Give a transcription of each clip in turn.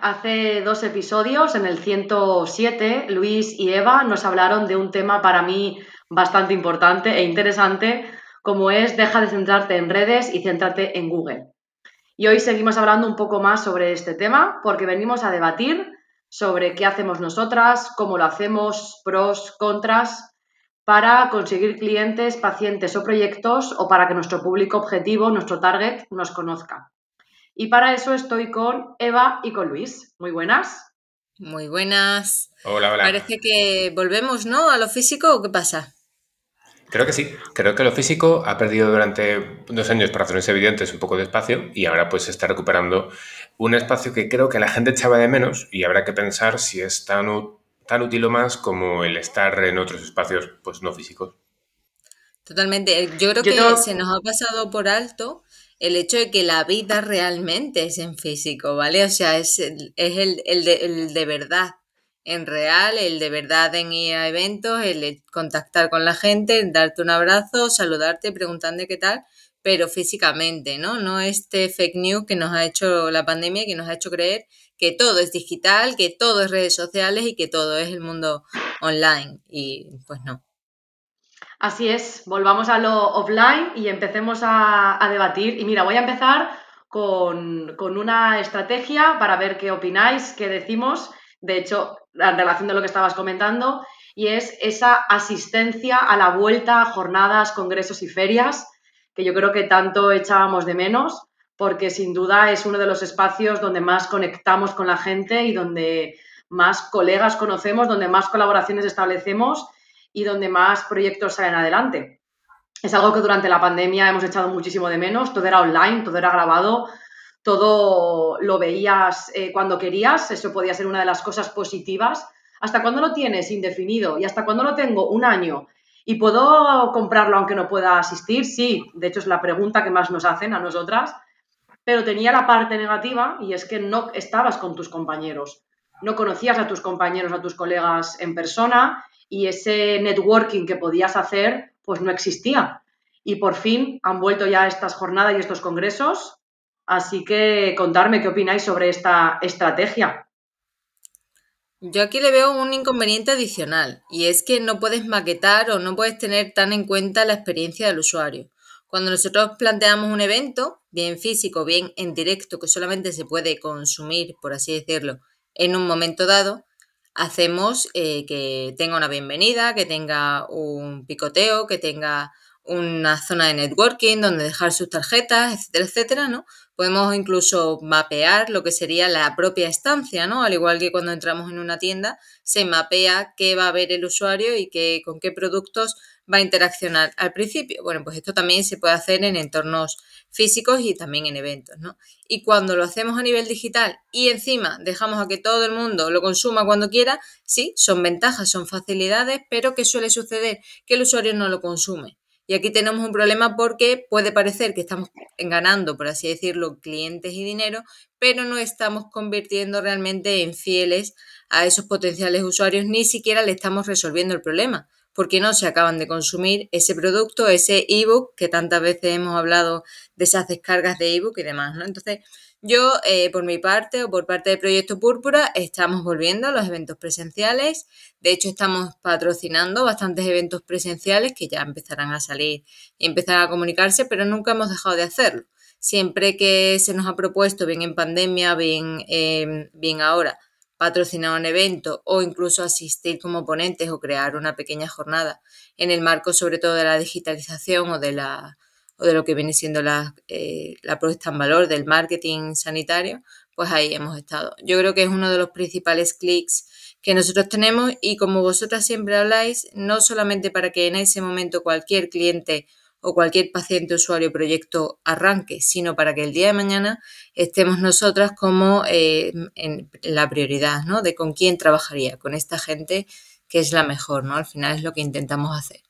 Hace dos episodios, en el 107, Luis y Eva nos hablaron de un tema para mí bastante importante e interesante, como es deja de centrarte en redes y céntrate en Google. Y hoy seguimos hablando un poco más sobre este tema porque venimos a debatir sobre qué hacemos nosotras, cómo lo hacemos, pros, contras, para conseguir clientes, pacientes o proyectos o para que nuestro público objetivo, nuestro target, nos conozca. Y para eso estoy con Eva y con Luis. Muy buenas. Muy buenas. Hola, hola. Parece que volvemos, ¿no? A lo físico o qué pasa? Creo que sí. Creo que lo físico ha perdido durante dos años, por razones evidentes, un poco de espacio y ahora pues está recuperando un espacio que creo que la gente echaba de menos y habrá que pensar si es tan, tan útil o más como el estar en otros espacios pues no físicos. Totalmente. Yo creo que se nos ha pasado por alto el hecho de que la vida realmente es en físico, ¿vale? O sea, es, el, es el, el, de, el, de, verdad, en real, el de verdad en ir a eventos, el contactar con la gente, darte un abrazo, saludarte, preguntando qué tal, pero físicamente, ¿no? No este fake news que nos ha hecho la pandemia, que nos ha hecho creer que todo es digital, que todo es redes sociales y que todo es el mundo online. Y pues no. Así es, volvamos a lo offline y empecemos a, a debatir. Y mira, voy a empezar con, con, una estrategia para ver qué opináis, qué decimos. De hecho, en relación de lo que estabas comentando, y es esa asistencia a la vuelta jornadas, congresos y ferias, que yo creo que tanto echábamos de menos, porque sin duda es uno de los espacios donde más conectamos con la gente y donde más colegas conocemos, donde más colaboraciones establecemos y donde más proyectos salen adelante. Es algo que durante la pandemia hemos echado muchísimo de menos, todo era online, todo era grabado, todo lo veías eh, cuando querías, eso podía ser una de las cosas positivas. ¿Hasta cuándo lo tienes indefinido? ¿Y hasta cuándo lo tengo? Un año. ¿Y puedo comprarlo aunque no pueda asistir? Sí, de hecho es la pregunta que más nos hacen a nosotras, pero tenía la parte negativa y es que no estabas con tus compañeros, no conocías a tus compañeros, a tus colegas en persona y ese networking que podías hacer, pues no existía. Y por fin han vuelto ya estas jornadas y estos congresos. Así que contarme qué opináis sobre esta estrategia. Yo aquí le veo un inconveniente adicional y es que no puedes maquetar o no puedes tener tan en cuenta la experiencia del usuario. Cuando nosotros planteamos un evento, bien físico, bien en directo, que solamente se puede consumir, por así decirlo, en un momento dado, hacemos eh, que tenga una bienvenida, que tenga un picoteo, que tenga una zona de networking donde dejar sus tarjetas, etcétera, etcétera, ¿no? Podemos incluso mapear lo que sería la propia estancia, ¿no? Al igual que cuando entramos en una tienda, se mapea qué va a ver el usuario y qué, con qué productos va a interaccionar al principio. Bueno, pues esto también se puede hacer en entornos físicos y también en eventos, ¿no? Y cuando lo hacemos a nivel digital y encima dejamos a que todo el mundo lo consuma cuando quiera, sí, son ventajas, son facilidades, pero ¿qué suele suceder? Que el usuario no lo consume. Y aquí tenemos un problema porque puede parecer que estamos ganando, por así decirlo, clientes y dinero, pero no estamos convirtiendo realmente en fieles a esos potenciales usuarios, ni siquiera le estamos resolviendo el problema porque no se acaban de consumir ese producto, ese ebook, que tantas veces hemos hablado de esas descargas de ebook y demás, ¿no? Entonces, yo, eh, por mi parte o por parte del Proyecto Púrpura, estamos volviendo a los eventos presenciales. De hecho, estamos patrocinando bastantes eventos presenciales que ya empezarán a salir y empezarán a comunicarse, pero nunca hemos dejado de hacerlo. Siempre que se nos ha propuesto, bien en pandemia, bien, eh, bien ahora, patrocinar un evento o incluso asistir como ponentes o crear una pequeña jornada en el marco sobre todo de la digitalización o de, la, o de lo que viene siendo la, eh, la en valor del marketing sanitario, pues ahí hemos estado. Yo creo que es uno de los principales clics que nosotros tenemos y como vosotras siempre habláis, no solamente para que en ese momento cualquier cliente o cualquier paciente, usuario, proyecto arranque, sino para que el día de mañana estemos nosotras como eh, en la prioridad, ¿no? De con quién trabajaría, con esta gente que es la mejor, ¿no? Al final es lo que intentamos hacer.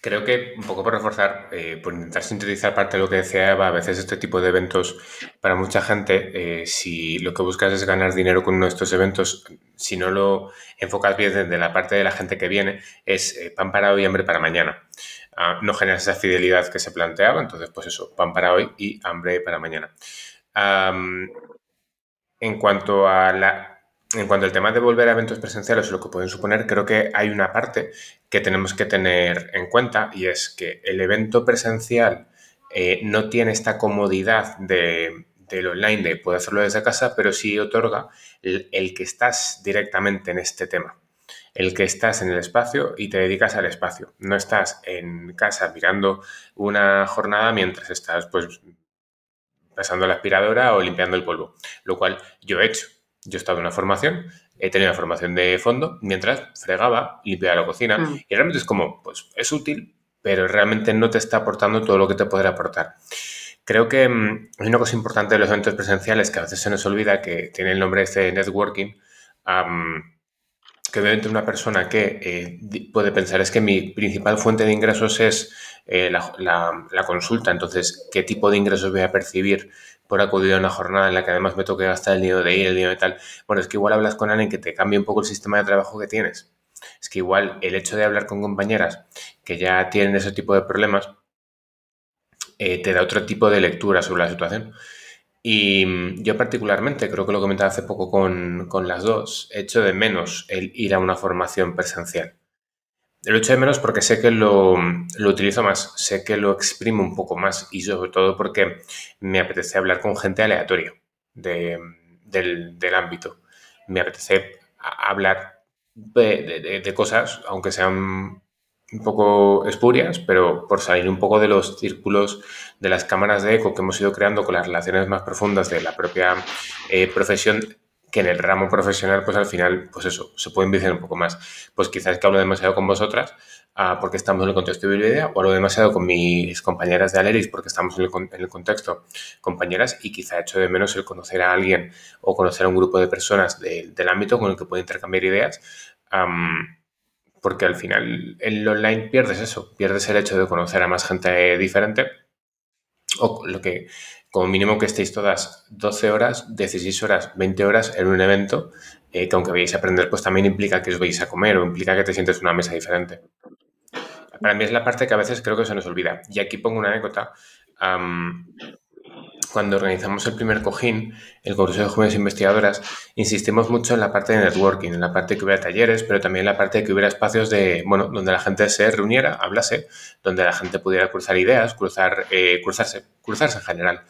Creo que un poco por reforzar, eh, por intentar sintetizar parte de lo que decía Eva, a veces este tipo de eventos, para mucha gente, eh, si lo que buscas es ganar dinero con uno de estos eventos, si no lo enfocas bien desde la parte de la gente que viene, es pan para hoy y hambre para mañana. No generas esa fidelidad que se planteaba, entonces pues eso, pan para hoy y hambre para mañana. en cuanto a la en cuanto al tema de volver a eventos presenciales lo que pueden suponer, creo que hay una parte que tenemos que tener en cuenta y es que el evento presencial eh, no tiene esta comodidad de, del online de poder hacerlo desde casa, pero sí otorga el, que estás directamente en este tema el que estás en el espacio y te dedicas al espacio. No estás en casa mirando una jornada mientras estás pues pasando la aspiradora o limpiando el polvo, lo cual yo he hecho. Yo he estado en una formación, he tenido una formación de fondo mientras fregaba, limpiaba la cocina mm. y realmente es como, pues es útil, pero realmente no te está aportando todo lo que te podrá aportar. Creo que mm, hay una cosa importante de los eventos presenciales que a veces se nos olvida, que tiene el nombre este de networking, que obviamente una persona que eh, puede pensar es que mi principal fuente de ingresos es eh, la, consulta, entonces, ¿qué tipo de ingresos voy a percibir por acudir a una jornada en la que además me toque gastar el dinero de ir, el dinero de tal? Bueno, es que igual hablas con alguien que te cambie un poco el sistema de trabajo que tienes. Es que igual el hecho de hablar con compañeras que ya tienen ese tipo de problemas, eh, te da otro tipo de lectura sobre la situación. Y mm, yo particularmente, creo que lo comentaba hace poco con, las dos, echo de menos el ir a una formación presencial. Lo echo de menos porque sé que lo, utilizo más, sé que lo exprimo un poco más y sobre todo porque me apetece hablar con gente aleatoria del, ámbito. Me apetece hablar de, cosas, aunque sean un poco espurias, pero por salir un poco de los círculos de las cámaras de eco que hemos ido creando con las relaciones más profundas de la propia eh, profesión, que en el ramo profesional, pues al final, pues eso, se puede enviciar un poco más. Pues quizás que hablo demasiado con vosotras ah, porque estamos en el contexto de Bilbidea, o hablo demasiado con mis compañeras de Aleris porque estamos en el, contexto compañeras y quizá echo de menos el conocer a alguien o conocer a un grupo de personas del ámbito con el que puedo intercambiar ideas porque al final en el online pierdes eso, pierdes el hecho de conocer a más gente diferente o lo que como mínimo que estéis todas 12 horas, 16 horas, 20 horas en un evento eh, que aunque vayáis a aprender pues también implica que os vais a comer o implica que te sientes en una mesa diferente. Para mí es la parte que a veces creo que se nos olvida. Y aquí pongo una anécdota cuando organizamos el primer cojín, el Congreso de Jóvenes Investigadoras, insistimos mucho en la parte de networking, en la parte de que hubiera talleres, pero también en la parte de que hubiera espacios de, bueno, donde la gente se reuniera, hablase, donde la gente pudiera cruzar ideas, cruzar, eh, cruzarse, cruzarse en general.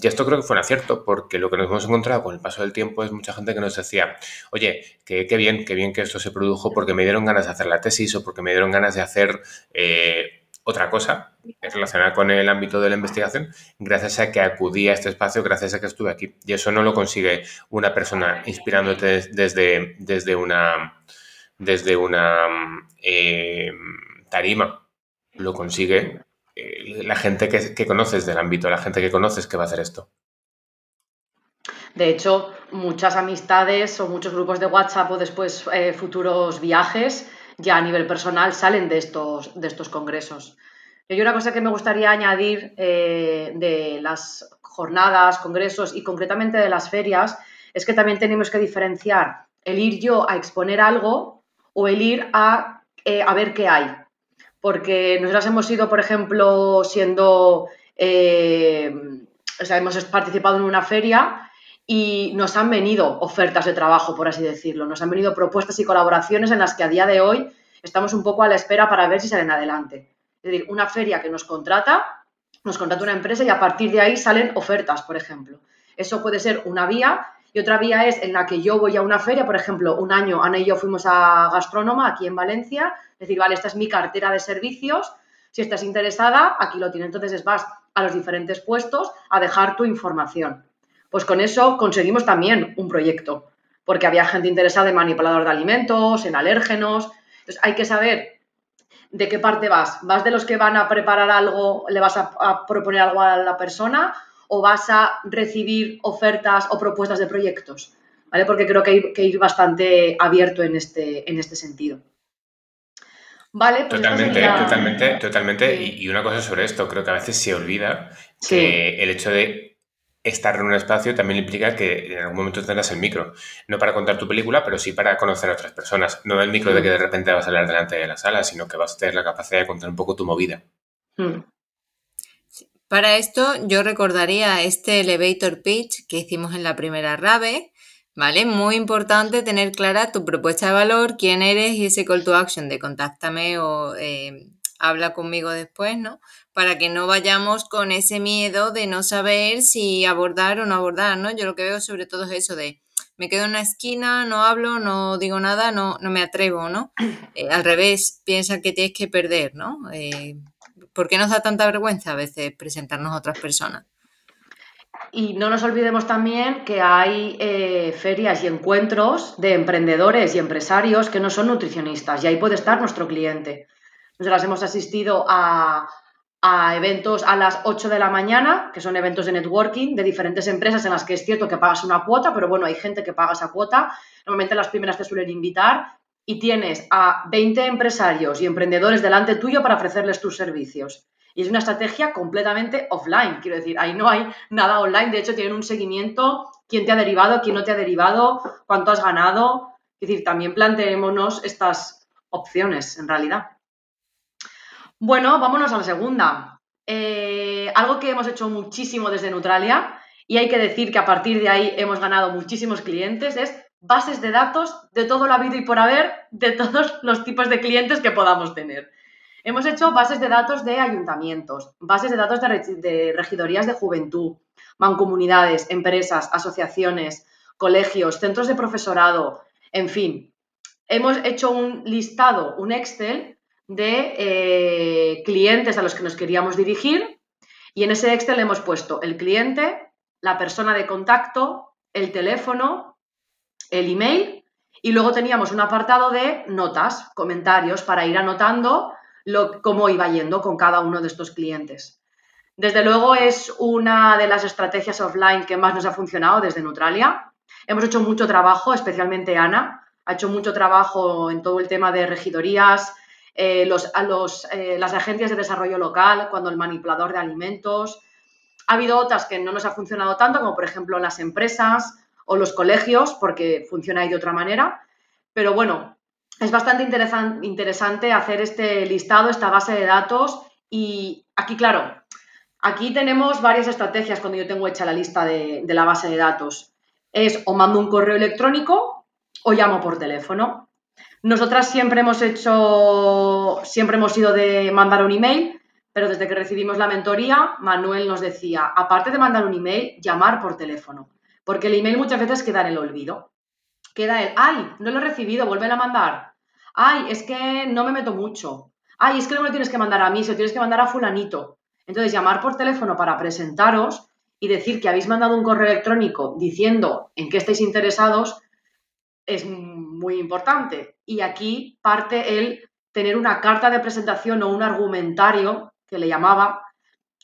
Y esto creo que fue un acierto, porque lo que nos hemos encontrado con el paso del tiempo es mucha gente que nos decía, oye, qué bien, qué bien que esto se produjo porque me dieron ganas de hacer la tesis o porque me dieron ganas de hacer eh, otra cosa relacionada con el ámbito de la investigación gracias a que acudí a este espacio, gracias a que estuve aquí. Y eso no lo consigue una persona inspirándote desde, desde una, desde una eh, tarima. Lo consigue eh, la gente que, conoces del ámbito, la gente que conoces que va a hacer esto. De hecho, muchas amistades o muchos grupos de WhatsApp o después eh, futuros viajes ya a nivel personal salen de estos, de estos congresos. Y una cosa que me gustaría añadir eh, de las jornadas, congresos y concretamente de las ferias es que también tenemos que diferenciar el ir yo a exponer algo o el ir a, eh, a ver qué hay. Porque nosotras hemos ido, por ejemplo, siendo, eh, o sea, hemos participado en una feria y nos han venido ofertas de trabajo, por así decirlo. Nos han venido propuestas y colaboraciones en las que a día de hoy estamos un poco a la espera para ver si salen adelante. Es decir, una feria que nos contrata, nos contrata una empresa y a partir de ahí salen ofertas, por ejemplo. Eso puede ser una vía y otra vía es en la que yo voy a una feria, por ejemplo, un año Ana y yo fuimos a Gastrónoma aquí en Valencia, decir, vale, esta es mi cartera de servicios, si estás interesada, aquí lo tienes. Entonces vas a los diferentes puestos a dejar tu información. Pues con eso conseguimos también un proyecto, porque había gente interesada en manipulador de alimentos, en alérgenos. Entonces hay que saber de qué parte vas. ¿Vas de los que van a preparar algo, le vas a, proponer algo a la persona o vas a recibir ofertas o propuestas de proyectos? ¿Vale? Porque creo que hay que ir bastante abierto en este, en este sentido. Vale, pues totalmente, totalmente, totalmente. Y, una cosa sobre esto, creo que a veces se olvida que el hecho de estar en un espacio también implica que en algún momento tendrás el micro. No para contar tu película, pero sí para conocer a otras personas. No el micro de que de repente vas a hablar delante de la sala, sino que vas a tener la capacidad de contar un poco tu movida. Hmm. Para esto yo recordaría este elevator pitch que hicimos en la primera RAVE, ¿vale? Muy importante tener clara tu propuesta de valor, quién eres y ese call to action de contáctame o eh, habla conmigo después, ¿no? Para que no vayamos con ese miedo de no saber si abordar o no abordar, ¿no? Yo lo que veo sobre todo es eso de me quedo en una esquina, no hablo, no digo nada, no, no me atrevo, ¿no? Eh, al revés, piensa que tienes que perder, ¿no? Eh, ¿Por qué nos da tanta vergüenza a veces presentarnos a otras personas? Y no nos olvidemos también que hay eh, ferias y encuentros de emprendedores y empresarios que no son nutricionistas y ahí puede estar nuestro cliente. Nosotras hemos asistido a, a eventos a las 8 de la mañana, que son eventos de networking de diferentes empresas en las que es cierto que pagas una cuota, pero bueno, hay gente que paga esa cuota. Normalmente las primeras te suelen invitar y tienes a 20 empresarios y emprendedores delante tuyo para ofrecerles tus servicios. Y es una estrategia completamente offline, quiero decir, ahí no hay nada online, de hecho tienen un seguimiento, quién te ha derivado, quién no te ha derivado, cuánto has ganado. Es decir, también planteémonos estas opciones en realidad. Bueno, vámonos a la segunda. Eh, algo que hemos hecho muchísimo desde Neutralia y hay que decir que a partir de ahí hemos ganado muchísimos clientes es bases de datos de todo lo habido y por haber de todos los tipos de clientes que podamos tener. Hemos hecho bases de datos de ayuntamientos, bases de datos de, regidorías de juventud, mancomunidades, empresas, asociaciones, colegios, centros de profesorado, en fin. Hemos hecho un listado, un Excel de eh, clientes a los que nos queríamos dirigir y en ese Excel hemos puesto el cliente, la persona de contacto, el teléfono, el email y luego teníamos un apartado de notas, comentarios para ir anotando cómo iba yendo con cada uno de estos clientes. Desde luego es una de las estrategias offline que más nos ha funcionado desde Neutralia. Hemos hecho mucho trabajo, especialmente Ana, ha hecho mucho trabajo en todo el tema de regidorías, eh, eh, las agencias de desarrollo local, cuando el manipulador de alimentos. Ha habido otras que no nos ha funcionado tanto, como por ejemplo las empresas o los colegios, porque funciona ahí de otra manera. Pero bueno, es bastante interesante hacer este listado, esta base de datos y aquí, claro, aquí tenemos varias estrategias cuando yo tengo hecha la lista de, la base de datos. Es o mando un correo electrónico o llamo por teléfono. Nosotras siempre hemos hecho, siempre hemos ido de mandar un email, pero desde que recibimos la mentoría, Manuel nos decía, aparte de mandar un email, llamar por teléfono, porque el email muchas veces queda en el olvido queda el, ay, no lo he recibido, vuelve a mandar. Ay, es que no me meto mucho. Ay, es que no me lo tienes que mandar a mí, se lo tienes que mandar a fulanito. Entonces, llamar por teléfono para presentaros y decir que habéis mandado un correo electrónico diciendo en qué estáis interesados es muy importante. Y aquí parte el tener una carta de presentación o un argumentario, que le llamaba,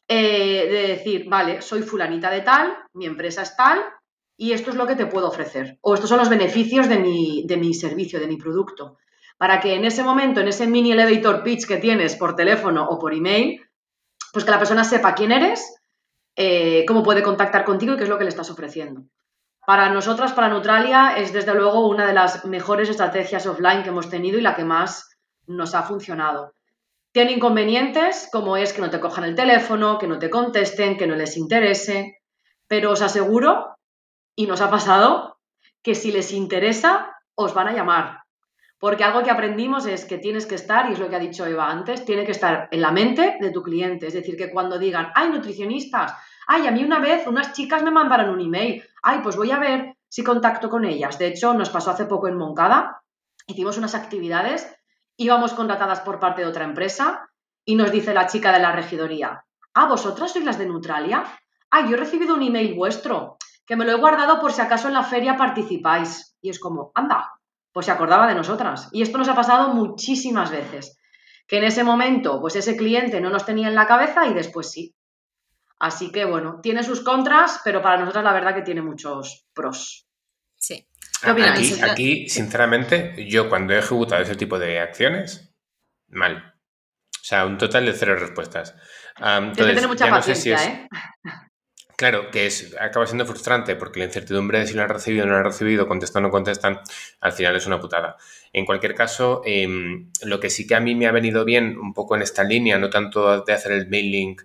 eh, de decir, vale, soy fulanita de tal, mi empresa es tal, y esto es lo que te puedo ofrecer. O estos son los beneficios de mi, de mi servicio, de mi producto. Para que en ese momento, en ese mini elevator pitch que tienes por teléfono o por email, pues que la persona sepa quién eres, eh, cómo puede contactar contigo y qué es lo que le estás ofreciendo. Para nosotras, para Neutralia, es desde luego una de las mejores estrategias offline que hemos tenido y la que más nos ha funcionado. Tiene inconvenientes, como es que no te cojan el teléfono, que no te contesten, que no les interese, pero os aseguro y nos ha pasado que si les interesa, os van a llamar. Porque algo que aprendimos es que tienes que estar, y es lo que ha dicho Eva antes, tiene que estar en la mente de tu cliente. Es decir, que cuando digan, hay nutricionistas, ay, a mí una vez unas chicas me mandaron un email, ay, pues voy a ver si contacto con ellas. De hecho, nos pasó hace poco en Moncada, hicimos unas actividades, íbamos contratadas por parte de otra empresa y nos dice la chica de la regidoría, ah, vosotras sois las de Neutralia, ay, yo he recibido un email vuestro, que me lo he guardado por si acaso en la feria participáis. Y es como, anda, pues se acordaba de nosotras. Y esto nos ha pasado muchísimas veces. Que en ese momento, pues ese cliente no nos tenía en la cabeza y después sí. Así que bueno, tiene sus contras, pero para nosotras la verdad que tiene muchos pros. Sí. Aquí, aquí, sinceramente, yo cuando he ejecutado ese tipo de acciones, mal. O sea, un total de cero respuestas. entonces, que mucha paciencia, ¿eh? Claro, que es, acaba siendo frustrante porque la incertidumbre de si lo han recibido o no lo han recibido, contestan o no contestan, al final es una putada. En cualquier caso, em, lo que sí que a mí me ha venido bien un poco en esta línea, no tanto de hacer el mailing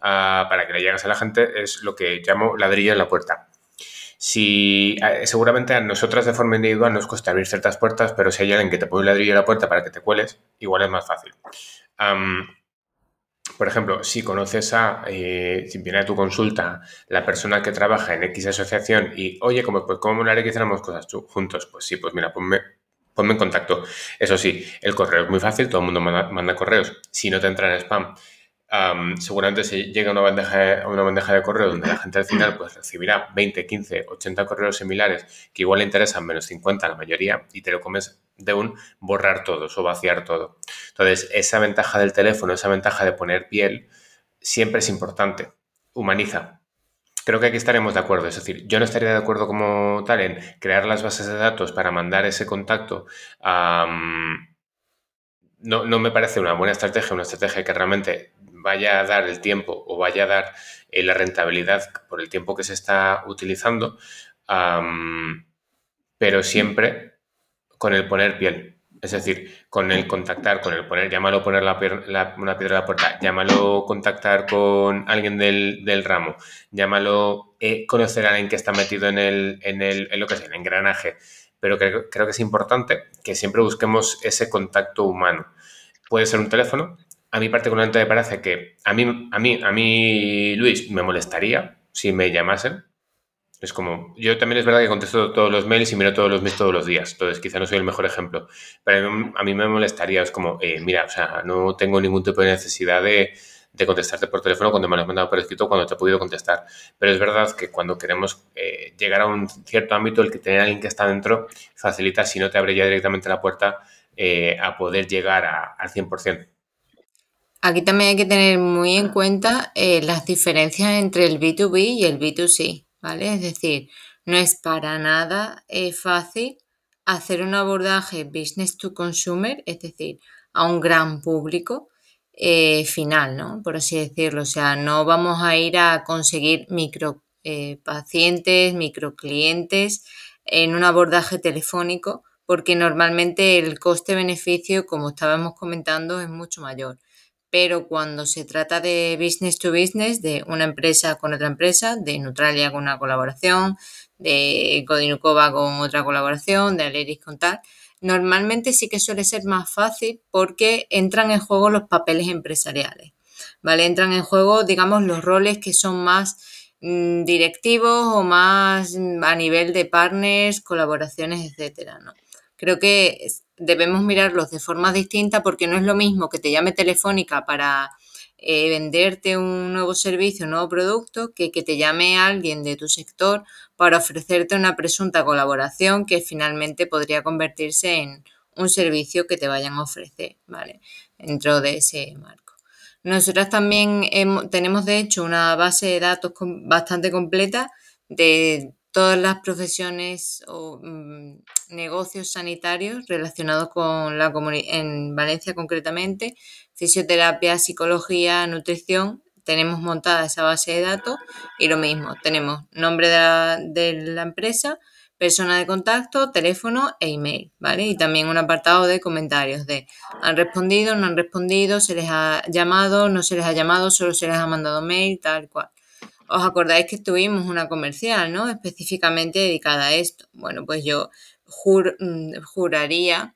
para que le llegues a la gente es lo que llamo ladrillo en la puerta. Si seguramente a nosotras de forma individual nos cuesta abrir ciertas puertas, pero si hay alguien que te pone un ladrillo en la puerta para que te cueles, igual es más fácil. por ejemplo, si conoces a, eh, si viene a tu consulta la persona que trabaja en X asociación y, oye, ¿cómo, pues, ¿cómo que hiciéramos cosas juntos? Pues sí, pues mira, ponme, ponme en contacto. Eso sí, el correo es muy fácil, todo el mundo manda, correos. Si no te entra en spam, seguramente se llega a una, bandeja, una bandeja de correo donde la gente al final pues, recibirá 20, 15, 80 correos similares que igual le interesan menos 50 la mayoría y te lo comes de un borrar todos o vaciar todo. Entonces, esa ventaja del teléfono, esa ventaja de poner piel, siempre es importante. Humaniza, creo que aquí estaremos de acuerdo. Es decir, yo no estaría de acuerdo como tal en crear las bases de datos para mandar ese contacto no, no, me parece una buena estrategia, una estrategia que realmente vaya a dar el tiempo o vaya a dar eh, la rentabilidad por el tiempo que se está utilizando, pero siempre con el poner piel. Es decir, con el contactar, con el poner, llámalo poner la, una piedra a la puerta, llámalo contactar con alguien del, ramo, llámalo eh, conocer a alguien que está metido en, el, en, el, lo que es el engranaje. Pero creo, creo que es importante que siempre busquemos ese contacto humano. Puede ser un teléfono. A mí particularmente me parece que a mí, a mí, a mí, Luis, me molestaría si me llamasen es como, yo también es verdad que contesto todos los mails y miro todos los mails todos los días, entonces quizá no soy el mejor ejemplo, pero a mí me molestaría, es como, eh, mira, o sea, no tengo ningún tipo de necesidad de, contestarte por teléfono cuando me lo has mandado por escrito, cuando te he podido contestar, pero es verdad que cuando queremos eh, llegar a un cierto ámbito, el que tener a alguien que está dentro facilita, si no te abre ya directamente la puerta, eh, a poder llegar al 100%. Aquí también hay que tener muy en cuenta las diferencias entre el B2B y el B2C. ¿vale? Es decir, no es para nada eh, fácil hacer un abordaje business to consumer, es decir, a un gran público eh, final, ¿no? Por así decirlo. O sea, no vamos a ir a conseguir micro eh, pacientes, micro clientes en un abordaje telefónico, porque normalmente el coste-beneficio, como estábamos comentando, es mucho mayor pero cuando se trata de business to business, de una empresa con otra empresa, de Neutralia con una colaboración, de Codinukova con otra colaboración, de Aleris con tal, normalmente sí que suele ser más fácil porque entran en juego los papeles empresariales, ¿vale? Entran en juego, digamos, los roles que son más mm, directivos o más mm, a nivel de partners, colaboraciones, etcétera, ¿no? Creo que debemos mirarlos de forma distinta porque no es lo mismo que te llame Telefónica para eh, venderte un nuevo servicio, un nuevo producto, que que te llame alguien de tu sector para ofrecerte una presunta colaboración que finalmente podría convertirse en un servicio que te vayan a ofrecer, ¿vale? Dentro de ese marco. Nosotras también tenemos, de hecho, una base de datos bastante completa de todas las profesiones o mm, negocios sanitarios relacionados con la comunidad, en Valencia concretamente, fisioterapia, psicología, nutrición. Tenemos montada esa base de datos y lo mismo, tenemos nombre de la, empresa, persona de contacto, teléfono e email, ¿vale? Y también un apartado de comentarios de han respondido, no han respondido, se les ha llamado, no se les ha llamado, solo se les ha mandado mail, tal cual. ¿Os acordáis que tuvimos una comercial, ¿no? Específicamente dedicada a esto. Bueno, pues yo mm, juraría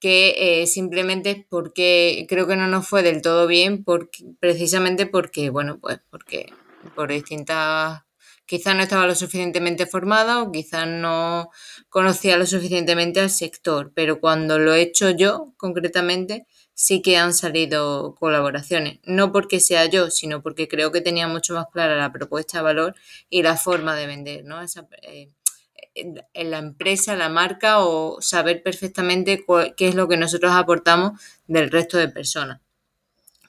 que eh, simplemente es porque creo que no nos fue del todo bien, porque, precisamente porque, bueno, pues porque por distintas, quizás no estaba lo suficientemente formada o quizás no conocía lo suficientemente al sector, pero cuando lo he hecho yo concretamente, sí que han salido colaboraciones. No porque sea yo, sino porque creo que tenía mucho más clara la propuesta de valor y la forma de vender, ¿no? Eh, en la empresa, la marca o saber perfectamente qué es lo que nosotros aportamos del resto de personas.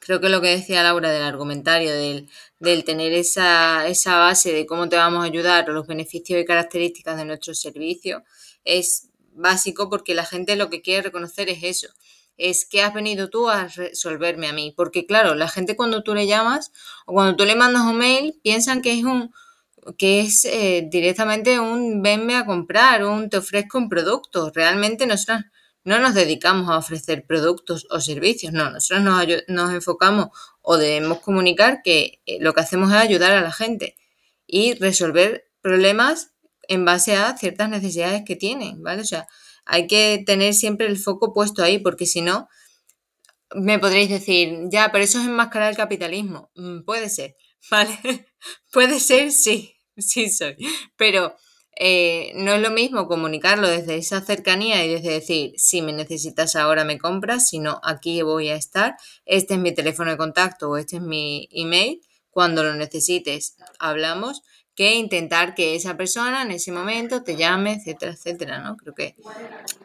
Creo que lo que decía Laura del argumentario, del, del tener esa, esa base de cómo te vamos a ayudar los beneficios y características de nuestro servicio, es básico porque la gente lo que quiere reconocer es eso, es que has venido tú a resolverme a mí. Porque claro, la gente cuando tú le llamas o cuando tú le mandas un mail piensan que es un que es eh, directamente un venme a comprar, un te ofrezco un producto. Realmente nosotros no nos dedicamos a ofrecer productos o servicios, no, nosotros nos, nos enfocamos o debemos comunicar que eh, lo que hacemos es ayudar a la gente y resolver problemas en base a ciertas necesidades que tienen, ¿vale? O sea, hay que tener siempre el foco puesto ahí, porque si no, me podréis decir, ya, pero eso es enmascarar el capitalismo. Mm, puede ser, ¿vale? puede ser, sí, sí soy. Pero eh, no es lo mismo comunicarlo desde esa cercanía y desde decir, si me necesitas ahora me compras, sino aquí voy a estar, este es mi teléfono de contacto o este es mi email, cuando lo necesites hablamos, que intentar que esa persona en ese momento te llame, etcétera, etcétera, ¿no? Creo que,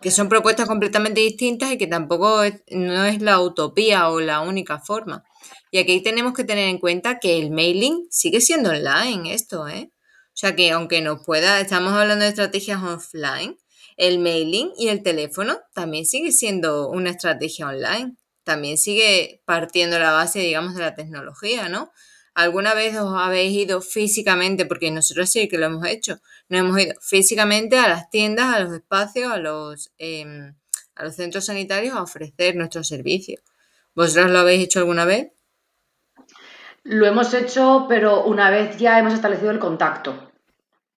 que son propuestas completamente distintas y que tampoco no es la utopía o la única forma. Y aquí tenemos que tener en cuenta que el mailing sigue siendo online esto, ¿eh? O sea que aunque nos pueda, estamos hablando de estrategias offline, el mailing y el teléfono también sigue siendo una estrategia online. También sigue partiendo la base, digamos, de la tecnología, ¿no? ¿Alguna vez os habéis ido físicamente, porque nosotros sí que lo hemos hecho, nos hemos ido físicamente a las tiendas, a los espacios, a los, em, a los centros sanitarios a ofrecer nuestros servicios? ¿Vosotros lo habéis hecho alguna vez? Lo hemos hecho, pero una vez ya hemos establecido el contacto,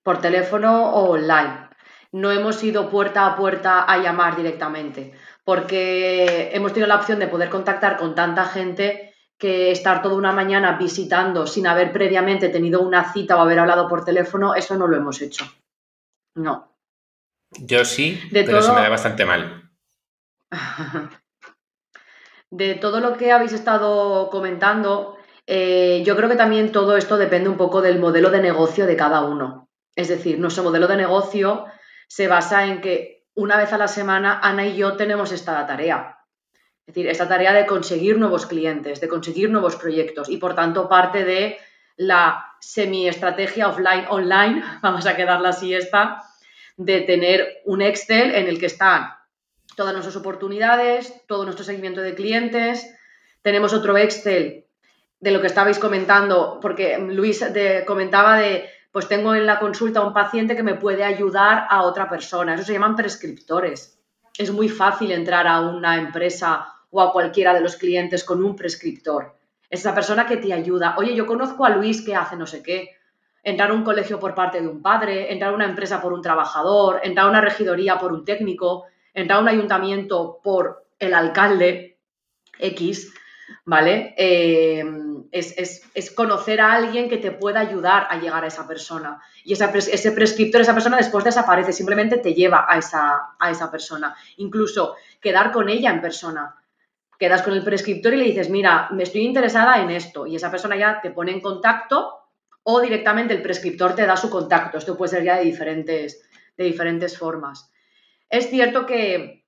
por teléfono o online. No hemos ido puerta a puerta a llamar directamente, porque hemos tenido la opción de poder contactar con tanta gente que estar toda una mañana visitando sin haber previamente tenido una cita o haber hablado por teléfono, eso no lo hemos hecho. No. Yo sí, pero se me da bastante mal. de todo lo que habéis estado comentando, eh, yo creo que también todo esto depende un poco del modelo de negocio de cada uno. Es decir, nuestro modelo de negocio se basa en que una vez a la semana Ana y yo tenemos esta tarea. Es decir, esta tarea de conseguir nuevos clientes, de conseguir nuevos proyectos y por tanto parte de la semi-estrategia offline-online, vamos a quedarla así esta, de tener un Excel en el que están todas nuestras oportunidades, todo nuestro seguimiento de clientes. Tenemos otro Excel de lo que estabais comentando, porque Luis comentaba de, pues tengo en la consulta un paciente que me puede ayudar a otra persona. Eso se llaman prescriptores. Es muy fácil entrar a una empresa o a cualquiera de los clientes con un prescriptor. Esa persona que te ayuda. Oye, yo conozco a Luis que hace no sé qué. Entrar a un colegio por parte de un padre, entrar a una empresa por un trabajador, entrar a una regidoría por un técnico, entrar a un ayuntamiento por el alcalde X, ¿vale? Eh, es, conocer a alguien que te pueda ayudar a llegar a esa persona. Y ese prescriptor, esa persona después desaparece, simplemente te lleva a esa, a esa persona. Incluso quedar con ella en persona quedas con el prescriptor y le dices, mira, me estoy interesada en esto, y esa persona ya te pone en contacto o directamente el prescriptor te da su contacto. Esto puede ser ya de diferentes, de diferentes formas. Es cierto que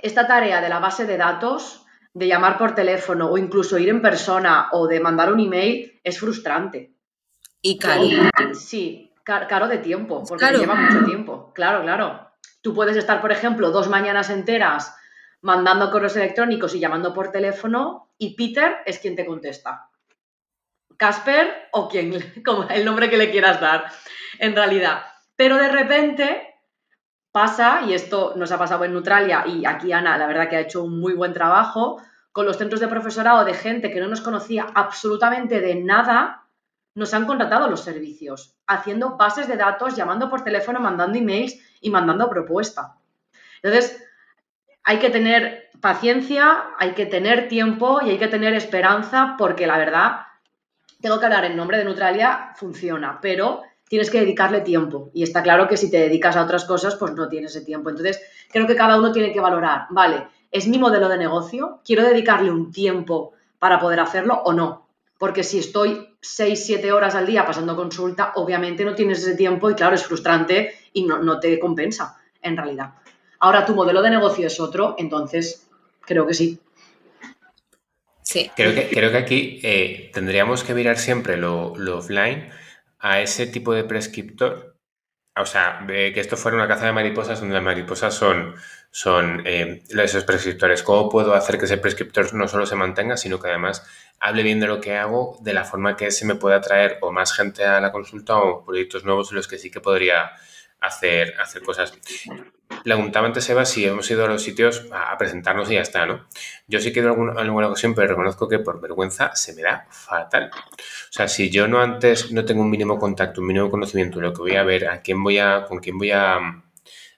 esta tarea de la base de datos, de llamar por teléfono o incluso ir en persona o de mandar un email, es frustrante. Y caro. Sí, caro de tiempo, porque lleva mucho tiempo. Claro, claro. Tú puedes estar, por ejemplo, dos mañanas enteras mandando correos electrónicos y llamando por teléfono y Peter es quien te contesta. Casper o quien, como el nombre que le quieras dar, en realidad. Pero de repente pasa, y esto nos ha pasado en Neutralia y aquí Ana, la verdad que ha hecho un muy buen trabajo, con los centros de profesorado de gente que no nos conocía absolutamente de nada, nos han contratado los servicios, haciendo bases de datos, llamando por teléfono, mandando emails y mandando propuesta. Entonces, hay que tener paciencia, hay que tener tiempo y hay que tener esperanza porque la verdad, tengo que hablar en nombre de Neutralia, funciona, pero tienes que dedicarle tiempo. Y está claro que si te dedicas a otras cosas, pues no tienes ese tiempo. Entonces, creo que cada uno tiene que valorar, vale, ¿es mi modelo de negocio? ¿Quiero dedicarle un tiempo para poder hacerlo o no? Porque si estoy 6, 7 horas al día pasando consulta, obviamente no tienes ese tiempo y claro, es frustrante y no, no te compensa en realidad. Ahora tu modelo de negocio es otro, entonces creo que sí. Sí. Creo que, creo que aquí eh, tendríamos que mirar siempre lo, offline a ese tipo de prescriptor. O sea, que esto fuera una caza de mariposas donde las mariposas son, son eh, esos prescriptores. ¿Cómo puedo hacer que ese prescriptor no solo se mantenga, sino que además hable bien de lo que hago, de la forma que se me pueda atraer o más gente a la consulta o proyectos nuevos en los que sí que podría hacer, hacer cosas. Preguntaba antes, Eva, si hemos ido a los sitios a, presentarnos y ya está, ¿no? Yo sí que en alguna ocasión, pero reconozco que por vergüenza se me da fatal. O sea, si yo no antes no tengo un mínimo contacto, un mínimo conocimiento lo que voy a ver, a quién voy a, con quién voy a mm,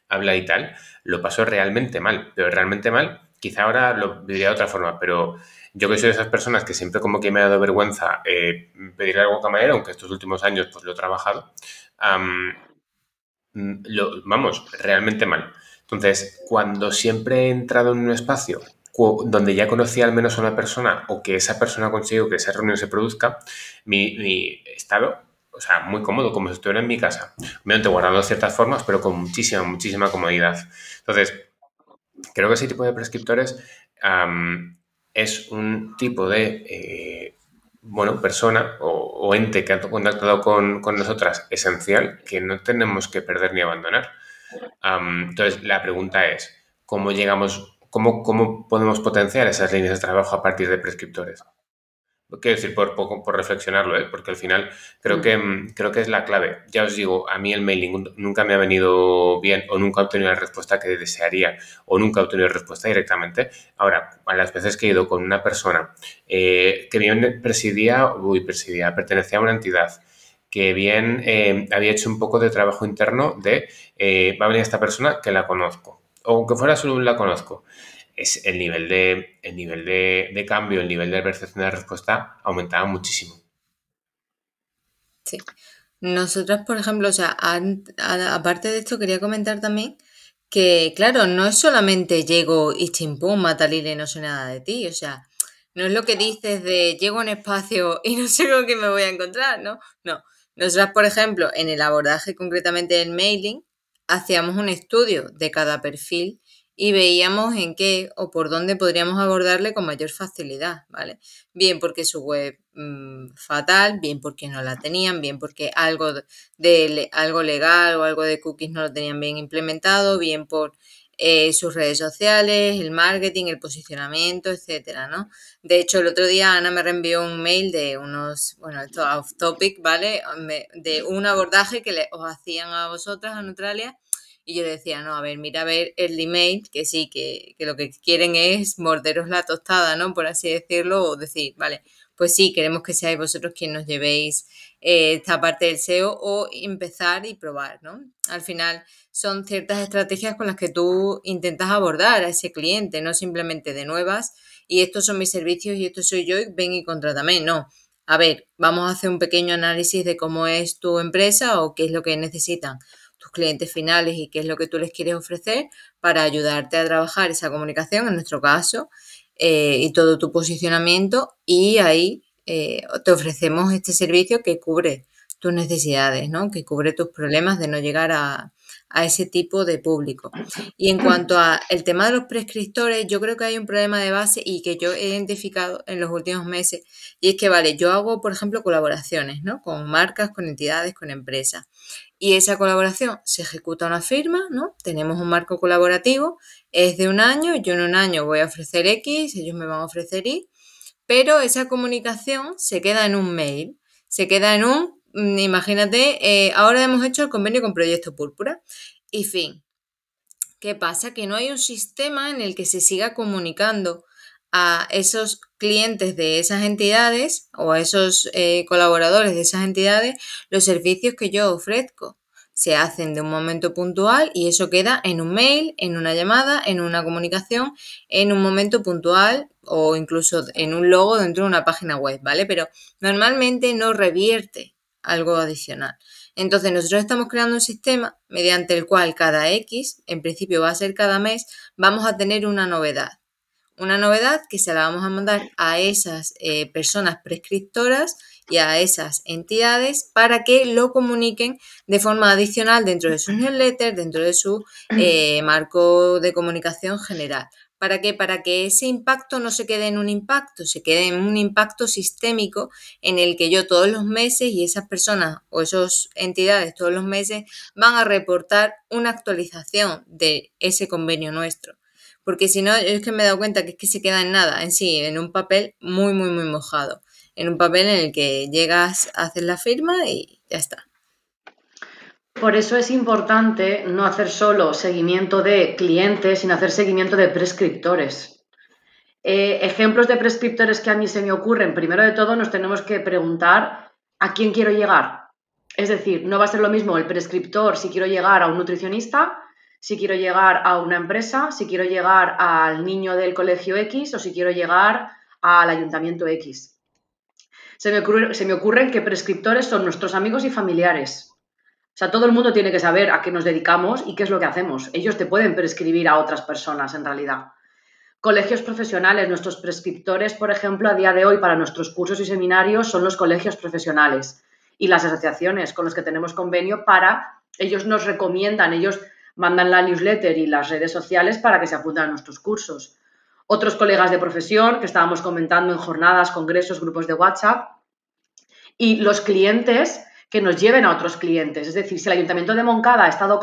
hablar y tal, lo paso realmente mal. Pero realmente mal, quizá ahora lo diría de otra forma, pero yo que soy de esas personas que siempre como que me ha dado vergüenza eh, pedir algo a camarero, aunque estos últimos años pues lo he trabajado, Mm, lo, vamos, realmente mal. Entonces, cuando siempre he entrado en un espacio donde ya conocía al menos a una persona o que esa persona ha conseguido que esa reunión se produzca, mi, estado, o sea, muy cómodo, como si estuviera en mi casa. Obviamente guardando ciertas formas, pero con muchísima, muchísima comodidad. Entonces, creo que ese tipo de prescriptores es un tipo de eh, bueno, persona o, ente que ha contactado con, nosotras esencial que no tenemos que perder ni abandonar. entonces, la pregunta es, ¿cómo llegamos, cómo, cómo podemos potenciar esas líneas de trabajo a partir de prescriptores? Quiero decir, por, por, reflexionarlo, ¿eh? porque al final creo, mm. que, creo que es la clave. Ya os digo, a mí el mailing nunca me ha venido bien o nunca he obtenido la respuesta que desearía o nunca he obtenido respuesta directamente. Ahora, a las veces que he ido con una persona eh, que bien presidía, uy, presidía, pertenecía a una entidad que bien eh, había hecho un poco de trabajo interno de va a venir esta persona que la conozco, o aunque fuera solo la conozco es el nivel de, el nivel de, cambio, el nivel de percepción de respuesta aumentaba muchísimo. Sí. Nosotras, por ejemplo, o sea, aparte de esto, quería comentar también que, claro, no es solamente llego y chimpum, mata y no sé nada de ti, o sea, no es lo que dices de llego a un espacio y no sé con qué me voy a encontrar, ¿no? No. Nosotras, por ejemplo, en el abordaje concretamente del mailing, hacíamos un estudio de cada perfil y veíamos en qué o por dónde podríamos abordarle con mayor facilidad, ¿vale? Bien porque su web mm, fatal, bien porque no la tenían, bien porque algo de algo legal o algo de cookies no lo tenían bien implementado, bien por eh, sus redes sociales, el marketing, el posicionamiento, etcétera, ¿no? De hecho, el otro día Ana me reenvió un mail de unos, bueno, esto off topic, ¿vale? De un abordaje que le, os hacían a vosotras, a Neutralia, y yo decía, no, a ver, mira a ver el email, que sí, que, lo que quieren es morderos la tostada, ¿no? Por así decirlo, o decir, vale, pues sí, queremos que seáis vosotros quienes nos llevéis eh, esta parte del SEO o empezar y probar, ¿no? Al final son ciertas estrategias con las que tú intentas abordar a ese cliente, no simplemente de nuevas, y estos son mis servicios y esto soy yo, y ven y contrátame, no. A ver, vamos a hacer un pequeño análisis de cómo es tu empresa o qué es lo que necesitan tus clientes finales y qué es lo que tú les quieres ofrecer para ayudarte a trabajar esa comunicación, en nuestro caso, eh, y todo tu posicionamiento y ahí eh, te ofrecemos este servicio que cubre tus necesidades, ¿no? que cubre tus problemas de no llegar a, ese tipo de público. Y en cuanto al tema de los prescriptores, yo creo que hay un problema de base y que yo he identificado en los últimos meses. Y es que, vale, yo hago, por ejemplo, colaboraciones, ¿no? Con marcas, con entidades, con empresas. Y esa colaboración se ejecuta una firma, ¿no? Tenemos un marco colaborativo, es de un año, yo en un año voy a ofrecer X, ellos me van a ofrecer Y, pero esa comunicación se queda en un mail, se queda en un Mm, imagínate, eh, ahora hemos hecho el convenio con Proyecto Púrpura y fin. ¿Qué pasa? Que no hay un sistema en el que se siga comunicando a esos clientes de esas entidades o a esos eh, colaboradores de esas entidades los servicios que yo ofrezco. Se hacen de un momento puntual y eso queda en un mail, en una llamada, en una comunicación, en un momento puntual o incluso en un logo dentro de una página web, ¿vale? Pero normalmente no revierte algo adicional. Entonces nosotros estamos creando un sistema mediante el cual cada X, en principio va a ser cada mes, vamos a tener una novedad. Una novedad que se la vamos a mandar a esas eh, personas prescriptoras y a esas entidades para que lo comuniquen de forma adicional dentro de sus newsletters, dentro de su eh, marco de comunicación general. ¿Para qué? Para que ese impacto no se quede en un impacto, se quede en un impacto sistémico en el que yo todos los meses y esas personas o esas entidades todos los meses van a reportar una actualización de ese convenio nuestro. Porque si no, es que me he dado cuenta que es que se queda en nada, en sí, en un papel muy, muy, muy mojado. En un papel en el que llegas, haces la firma y ya está. por eso es importante no hacer solo seguimiento de clientes, sino hacer seguimiento de prescriptores. Eh, ejemplos de prescriptores que a mí se me ocurren, primero de todo nos tenemos que preguntar a quién quiero llegar. Es decir, no va a ser lo mismo el prescriptor si quiero llegar a un nutricionista, si quiero llegar a una empresa, si quiero llegar al niño del colegio X o si quiero llegar al ayuntamiento X. Se me, ocurre, se me ocurren que prescriptores son nuestros amigos y familiares. O sea, todo el mundo tiene que saber a qué nos dedicamos y qué es lo que hacemos. Ellos te pueden prescribir a otras personas en realidad. Colegios profesionales, nuestros prescriptores, por ejemplo, a día de hoy para nuestros cursos y seminarios son los colegios profesionales y las asociaciones con las que tenemos convenio para, ellos nos recomiendan, ellos mandan la newsletter y las redes sociales para que se apunten a nuestros cursos. Otros colegas de profesión que estábamos comentando en jornadas, congresos, grupos de WhatsApp y los clientes que nos lleven a otros clientes. Es decir, si el ayuntamiento de Moncada ha estado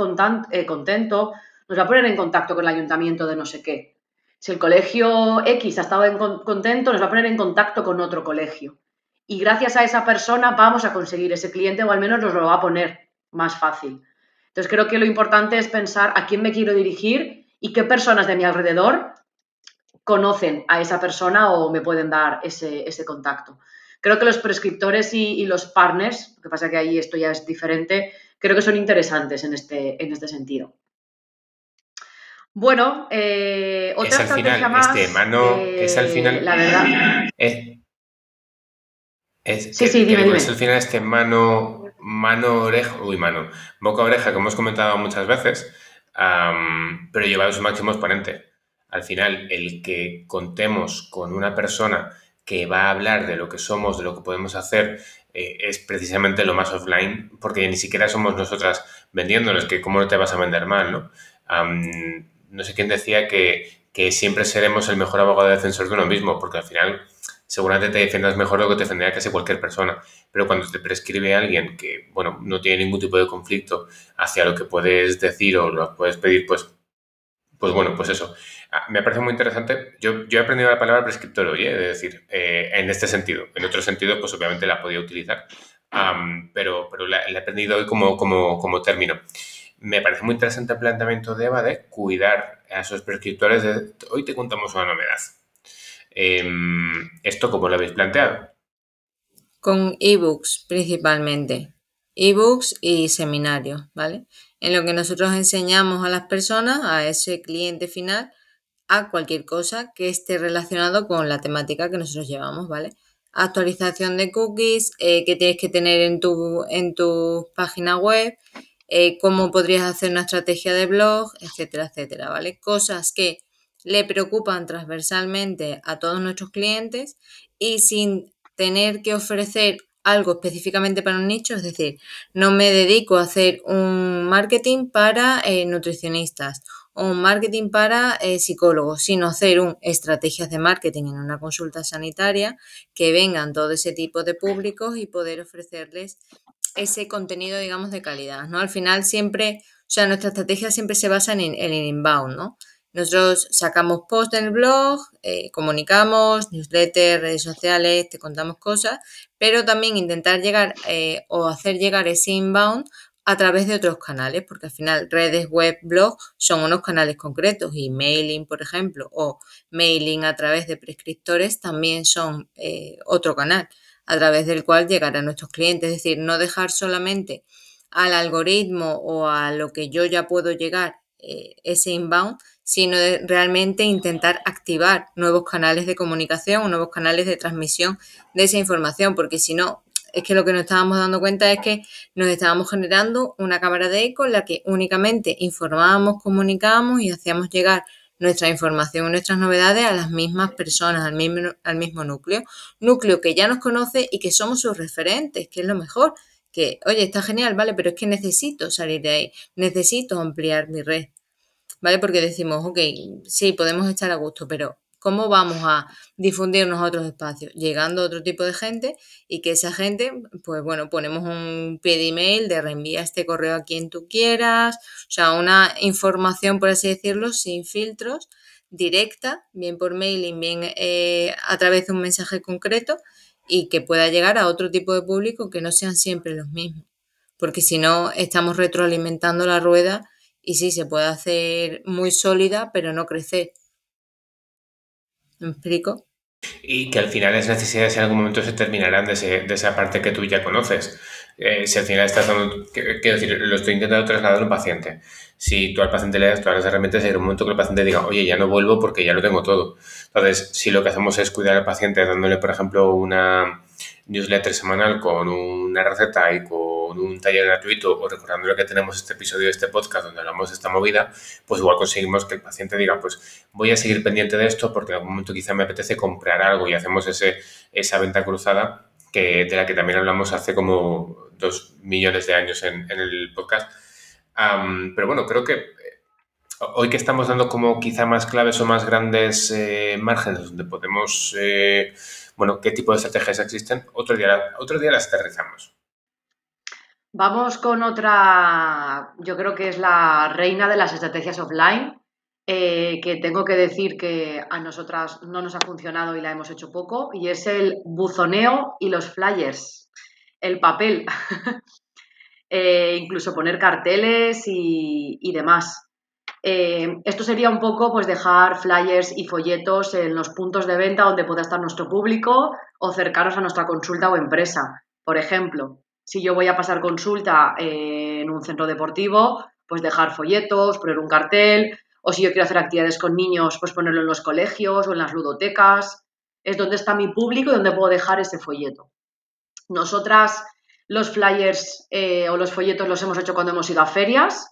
eh, contento, nos va a poner en contacto con el ayuntamiento de no sé qué. Si el colegio X ha estado contento, nos va a poner en contacto con otro colegio y gracias a esa persona vamos a conseguir ese cliente o al menos nos lo va a poner más fácil. Entonces creo que lo importante es pensar a quién me quiero dirigir y qué personas de mi alrededor conocen a esa persona o me pueden dar ese, contacto. Creo que los prescriptores y, los partners, lo que pasa que ahí esto ya es diferente, creo que son interesantes en este, en este sentido. Bueno, eh, otra es al final, más. Este, mano, es al final. La verdad. Eh, es, sí, sí, dime, al final este mano, mano, oreja, uy, mano, boca, oreja, que hemos comentado muchas veces, pero llevado a su máximo exponente. Al final, el que contemos con una persona que va a hablar de lo que somos, de lo que podemos hacer, eh, es precisamente lo más offline, porque ni siquiera somos nosotras vendiéndonos, que cómo no te vas a vender mal, ¿no? no sé quién decía que, que siempre seremos el mejor abogado defensor de uno mismo, porque al final seguramente te defiendas mejor de lo que te defendería casi cualquier persona. Pero cuando te prescribe alguien que, bueno, no tiene ningún tipo de conflicto hacia lo que puedes decir o lo puedes pedir, pues, pues bueno, pues eso. Ah, me parece muy interesante. Yo, yo he aprendido la palabra prescriptor hoy, ¿eh? de decir, eh, en este sentido. En otro sentido, pues obviamente la podía utilizar, pero, pero la, he aprendido hoy como, como, como término. Me parece muy interesante el planteamiento de Eva de cuidar a esos prescriptores de hoy te contamos una novedad Em, ¿Esto cómo lo habéis planteado? Con ebooks principalmente. Ebooks y seminarios, ¿vale? En lo que nosotros enseñamos a las personas, a ese cliente final, a cualquier cosa que esté relacionado con la temática que nosotros llevamos, ¿vale? Actualización de cookies, eh, que tienes que tener en tu, en tu página web, eh, cómo podrías hacer una estrategia de blog, etcétera, etcétera, ¿vale? Cosas que le preocupan transversalmente a todos nuestros clientes y sin tener que ofrecer algo específicamente para un nicho, es decir, no me dedico a hacer un marketing para eh, nutricionistas o un marketing para eh, psicólogos, sino hacer un estrategias de marketing en una consulta sanitaria que vengan todo ese tipo de públicos y poder ofrecerles ese contenido, digamos, de calidad, ¿no? Al final siempre, o sea, nuestra estrategia siempre se basa en, en el inbound, ¿no? Nosotros sacamos post en el blog, eh, comunicamos, newsletter, redes sociales, te contamos cosas, pero también intentar llegar eh, o hacer llegar ese inbound a través de otros canales, porque al final redes, web, blog son unos canales concretos y mailing, por ejemplo, o mailing a través de prescriptores también son eh, otro canal a través del cual llegar a nuestros clientes. Es decir, no dejar solamente al algoritmo o a lo que yo ya puedo llegar ese inbound, sino de realmente intentar activar nuevos canales de comunicación nuevos canales de transmisión de esa información, porque si no, es que lo que nos estábamos dando cuenta es que nos estábamos generando una cámara de eco en la que únicamente informábamos, comunicábamos y hacíamos llegar nuestra información nuestras novedades a las mismas personas, al mismo, al mismo núcleo, núcleo que ya nos conoce y que somos sus referentes, que es lo mejor, que, oye, está genial, vale, pero es que necesito salir de ahí, necesito ampliar mi red. ¿Vale? Porque decimos, ok, sí, podemos estar a gusto, pero ¿cómo vamos a difundirnos a otros espacios? Llegando a otro tipo de gente y que esa gente, pues bueno, ponemos un pie de email de reenvía este correo a quien tú quieras, o sea, una información, por así decirlo, sin filtros, directa, bien por mailing, bien eh, a través de un mensaje concreto y que pueda llegar a otro tipo de público que no sean siempre los mismos porque si no estamos retroalimentando la rueda y sí, se puede hacer muy sólida, pero no crecer. ¿Me explico? Y que al final las necesidades en algún momento se terminarán de, esa parte que tú ya conoces. Eh, si al final estás dando, quiero decir, lo estoy intentando trasladar a un paciente. Si tú al paciente le das todas las herramientas, hay un momento que el paciente diga, oye, ya no vuelvo porque ya lo tengo todo. Entonces, si lo que hacemos es cuidar al paciente dándole, por ejemplo, una newsletter semanal con una receta y con un taller gratuito o recordándole que tenemos este episodio de este podcast donde hablamos de esta movida, pues igual conseguimos que el paciente diga, pues voy a seguir pendiente de esto porque en algún momento quizá me apetece comprar algo y hacemos ese, esa venta cruzada que, de la que también hablamos hace como dos millones de años en, el podcast. pero bueno, creo que hoy que estamos dando como quizá más claves o más grandes eh, márgenes donde podemos, eh, bueno, qué tipo de estrategias existen, otro día, otro día las aterrizamos. Vamos con otra, yo creo que es la reina de las estrategias offline, eh, que tengo que decir que a nosotras no nos ha funcionado y la hemos hecho poco, y es el buzoneo y los flyers, el papel, incluso poner carteles y demás. Eh, esto sería un poco pues dejar flyers y folletos en los puntos de venta donde pueda estar nuestro público o cercanos a nuestra consulta o empresa. Por ejemplo, si yo voy a pasar consulta en un centro deportivo, pues dejar folletos, poner un cartel, o si yo quiero hacer actividades con niños, pues ponerlo en los colegios o en las ludotecas. Es donde está mi público y donde puedo dejar ese folleto. Nosotras los flyers eh, o los folletos los hemos hecho cuando hemos ido a ferias,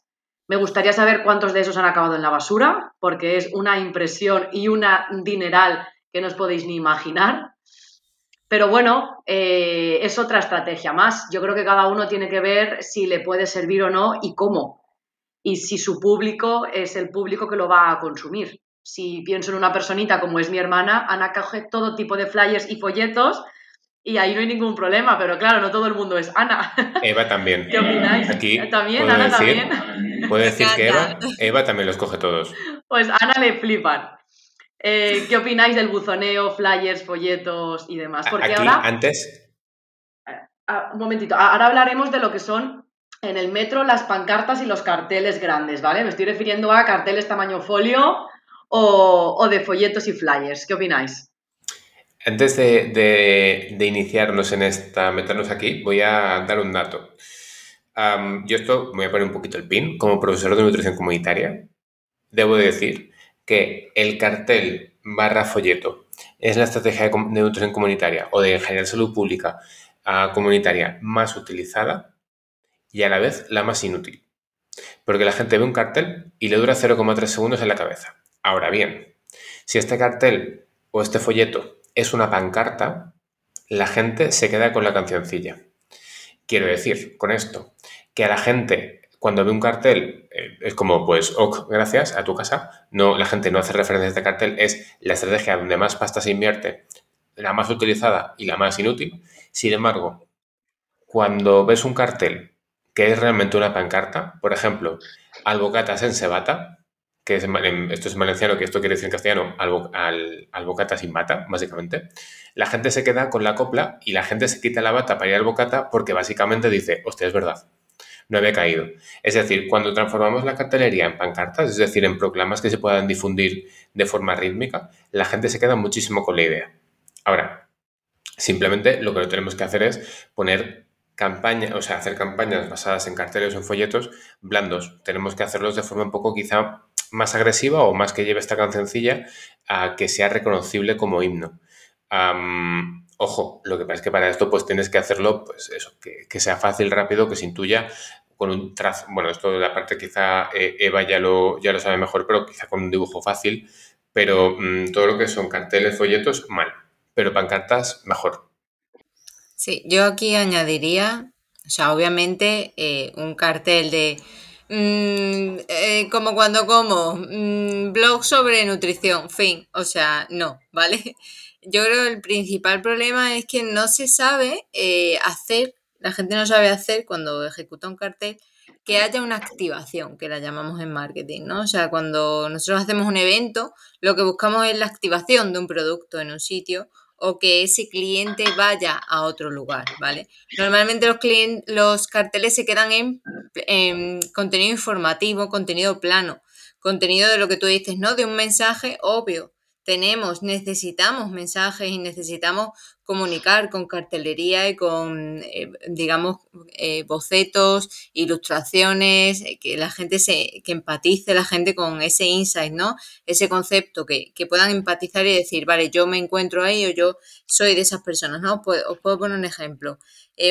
me gustaría saber cuántos de esos han acabado en la basura, porque es una impresión y una dineral que no os podéis ni imaginar. Pero bueno, eh, es otra estrategia más. Yo creo que cada uno tiene que ver si le puede servir o no y cómo. Y si su público es el público que lo va a consumir. Si pienso en una personita como es mi hermana, Ana coge todo tipo de flyers y folletos y ahí no hay ningún problema, pero claro, no todo el mundo es Ana. Eva también. ¿Qué opináis? Aquí también, Ana también. Puedo decir que Eva, Eva también los coge todos. Pues Ana le flipan. Eh, ¿Qué opináis del buzoneo, flyers, folletos y demás? Porque ahora. Antes. Eh, ah, un momentito. Ahora hablaremos de lo que son en el metro las pancartas y los carteles grandes, ¿vale? Me estoy refiriendo a carteles tamaño folio o, o de folletos y flyers. ¿Qué opináis? Antes de, iniciarnos en esta, meternos aquí, voy a dar un dato. Yo esto, voy a poner un poquito el pin, como profesor de nutrición comunitaria, debo decir que el cartel barra folleto es la estrategia de, nutrición comunitaria o de general salud pública ah, comunitaria más utilizada y a la vez la más inútil. Porque la gente ve un cartel y le dura 0,3 segundos en la cabeza. Ahora bien, si este cartel o este folleto es una pancarta, la gente se queda con la cancioncilla. Quiero decir con esto que a la gente cuando ve un cartel eh, es como pues ok, gracias a tu casa. No, la gente no hace referencia a este cartel, es la estrategia donde más pasta se invierte, la más utilizada y la más inútil. Sin embargo, cuando ves un cartel que es realmente una pancarta, por ejemplo, albocatas en sebata, que es, esto es en valenciano, que esto quiere decir en castellano, al, sin bata, básicamente, la gente se queda con la copla y la gente se quita la bata para ir al bocata porque básicamente dice, hostia, es verdad, no había caído. Es decir, cuando transformamos la cartelería en pancartas, es decir, en proclamas que se puedan difundir de forma rítmica, la gente se queda muchísimo con la idea. Ahora, simplemente lo que tenemos que hacer es poner campaña, o sea, hacer campañas basadas en carteles o en folletos blandos. Tenemos que hacerlos de forma un poco quizá más agresiva o más que lleve esta cancioncilla a que sea reconocible como himno. ojo, lo que pasa es que para esto pues tienes que hacerlo, pues eso, que, sea fácil, rápido, que se intuya con un trazo, bueno, esto de la parte quizá eh, Eva ya lo, ya lo sabe mejor, pero quizá con un dibujo fácil, pero mm, todo lo que son carteles, folletos, mal, pero pancartas, mejor. Sí, yo aquí añadiría, o sea, obviamente eh, un cartel de Mm, eh, como cuando como, mm, blog sobre nutrición, fin, o sea, no, ¿vale? Yo creo que el principal problema es que no se sabe hacer, la gente no sabe hacer cuando ejecuta un cartel que haya una activación, que la llamamos en marketing, ¿no? O sea, cuando nosotros hacemos un evento, lo que buscamos es la activación de un producto en un sitio o que ese cliente vaya a otro lugar, ¿vale? Normalmente los, carteles se quedan en, en contenido informativo, contenido plano, contenido de lo que tú dices, ¿no? De un mensaje obvio tenemos, necesitamos mensajes y necesitamos comunicar con cartelería y con, eh, digamos, eh, bocetos, ilustraciones, eh, que la gente se, que empatice la gente con ese insight, ¿no? Ese concepto, que, puedan empatizar y decir, vale, yo me encuentro ahí o yo soy de esas personas, ¿no? os puedo poner un ejemplo.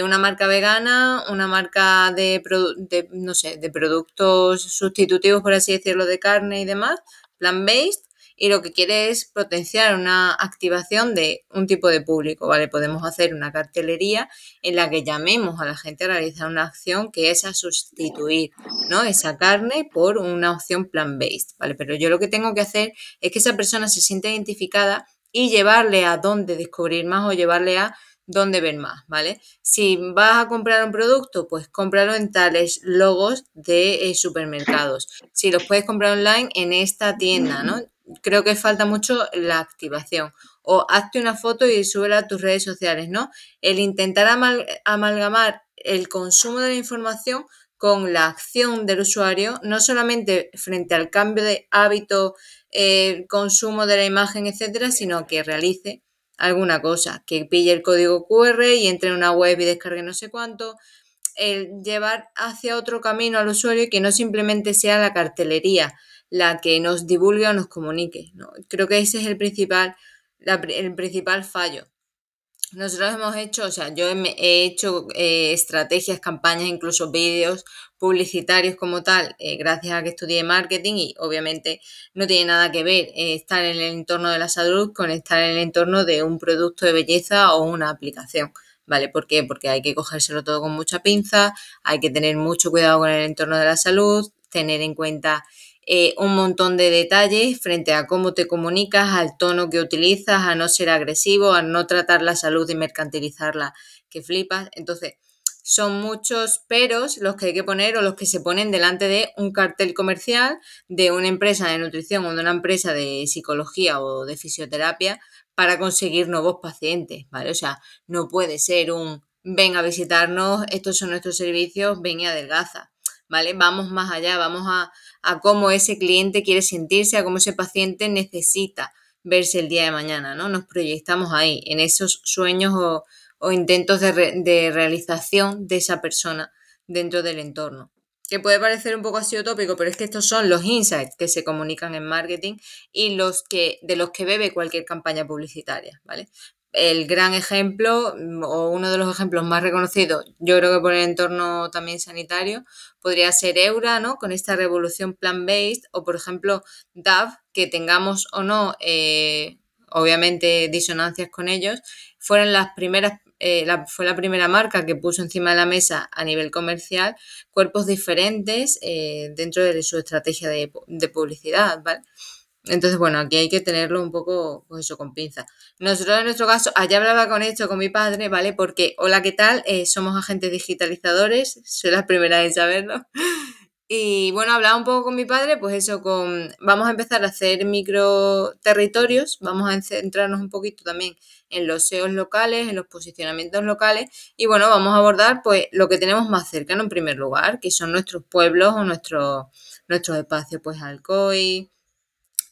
una marca vegana, una marca de, de, no sé, de productos sustitutivos, por así decirlo, de carne y demás, plant-based, y lo que quiere es potenciar una activación de un tipo de público, ¿vale? Podemos hacer una cartelería en la que llamemos a la gente a realizar una acción que es a sustituir, ¿no? Esa carne por una opción plant-based, ¿vale? Pero yo lo que tengo que hacer es que esa persona se sienta identificada y llevarle a dónde descubrir más o llevarle a dónde ver más, ¿vale? Si vas a comprar un producto, pues cómpralo en tales logos de eh, supermercados. Si los puedes comprar online en esta tienda, ¿no? Creo que falta mucho la activación. O hazte una foto y súbela a tus redes sociales, ¿no? El intentar amalgamar el consumo de la información con la acción del usuario, no solamente frente al cambio de hábito, eh, consumo de la imagen, etcétera, sino que realice alguna cosa, que pille el código QR y entre en una web y descargue no sé cuánto, el llevar hacia otro camino al usuario que no simplemente sea la cartelería, la que nos divulgue o nos comunique. ¿no? Creo que ese es el principal, el principal fallo. Nosotros hemos hecho, o sea, yo he hecho eh, estrategias, campañas, incluso vídeos publicitarios como tal, eh, gracias a que estudié marketing y obviamente no tiene nada que ver eh, estar en el entorno de la salud con estar en el entorno de un producto de belleza o una aplicación. ¿Vale? ¿Por qué? Porque hay que cogérselo todo con mucha pinza, hay que tener mucho cuidado con el entorno de la salud, tener en cuenta eh, un montón de detalles frente a cómo te comunicas, al tono que utilizas, a no ser agresivo, a no tratar la salud y mercantilizarla, que flipas. Entonces, son muchos peros los que hay que poner o los que se ponen delante de un cartel comercial de una empresa de nutrición o de una empresa de psicología o de fisioterapia para conseguir nuevos pacientes, ¿vale? O sea, no puede ser un ven a visitarnos, estos son nuestros servicios, ven y adelgaza. ¿vale? Vamos más allá, vamos a, cómo ese cliente quiere sentirse, a cómo ese paciente necesita verse el día de mañana, ¿no? Nos proyectamos ahí, en esos sueños o, intentos de, de, realización de esa persona dentro del entorno. Que puede parecer un poco así utópico, pero es que estos son los insights que se comunican en marketing y los que, de los que bebe cualquier campaña publicitaria, ¿vale? El gran ejemplo mm, o uno de los ejemplos más reconocidos, yo creo que por el entorno también sanitario, podría ser Eura, ¿no? Con esta revolución plant-based o, por ejemplo, DAV, que tengamos o no, eh, obviamente, disonancias con ellos, fueron las primeras, eh, fue la primera marca que puso encima de la mesa a nivel comercial cuerpos diferentes eh, dentro de su estrategia de, de publicidad, ¿vale? Entonces, bueno, aquí hay que tenerlo un poco, pues eso, con pinza. Nosotros en nuestro caso, allá hablaba con esto con mi padre, ¿vale? Porque, hola, ¿qué tal? Eh, somos agentes digitalizadores, soy la primera en saberlo. Y bueno, hablaba un poco con mi padre, pues eso, con vamos a empezar a hacer micro territorios, vamos a centrarnos un poquito también en los SEOs locales, en los posicionamientos locales, y bueno, vamos a abordar pues lo que tenemos más cercano en primer lugar, que son nuestros pueblos o nuestros, nuestros espacios, pues Alcoy,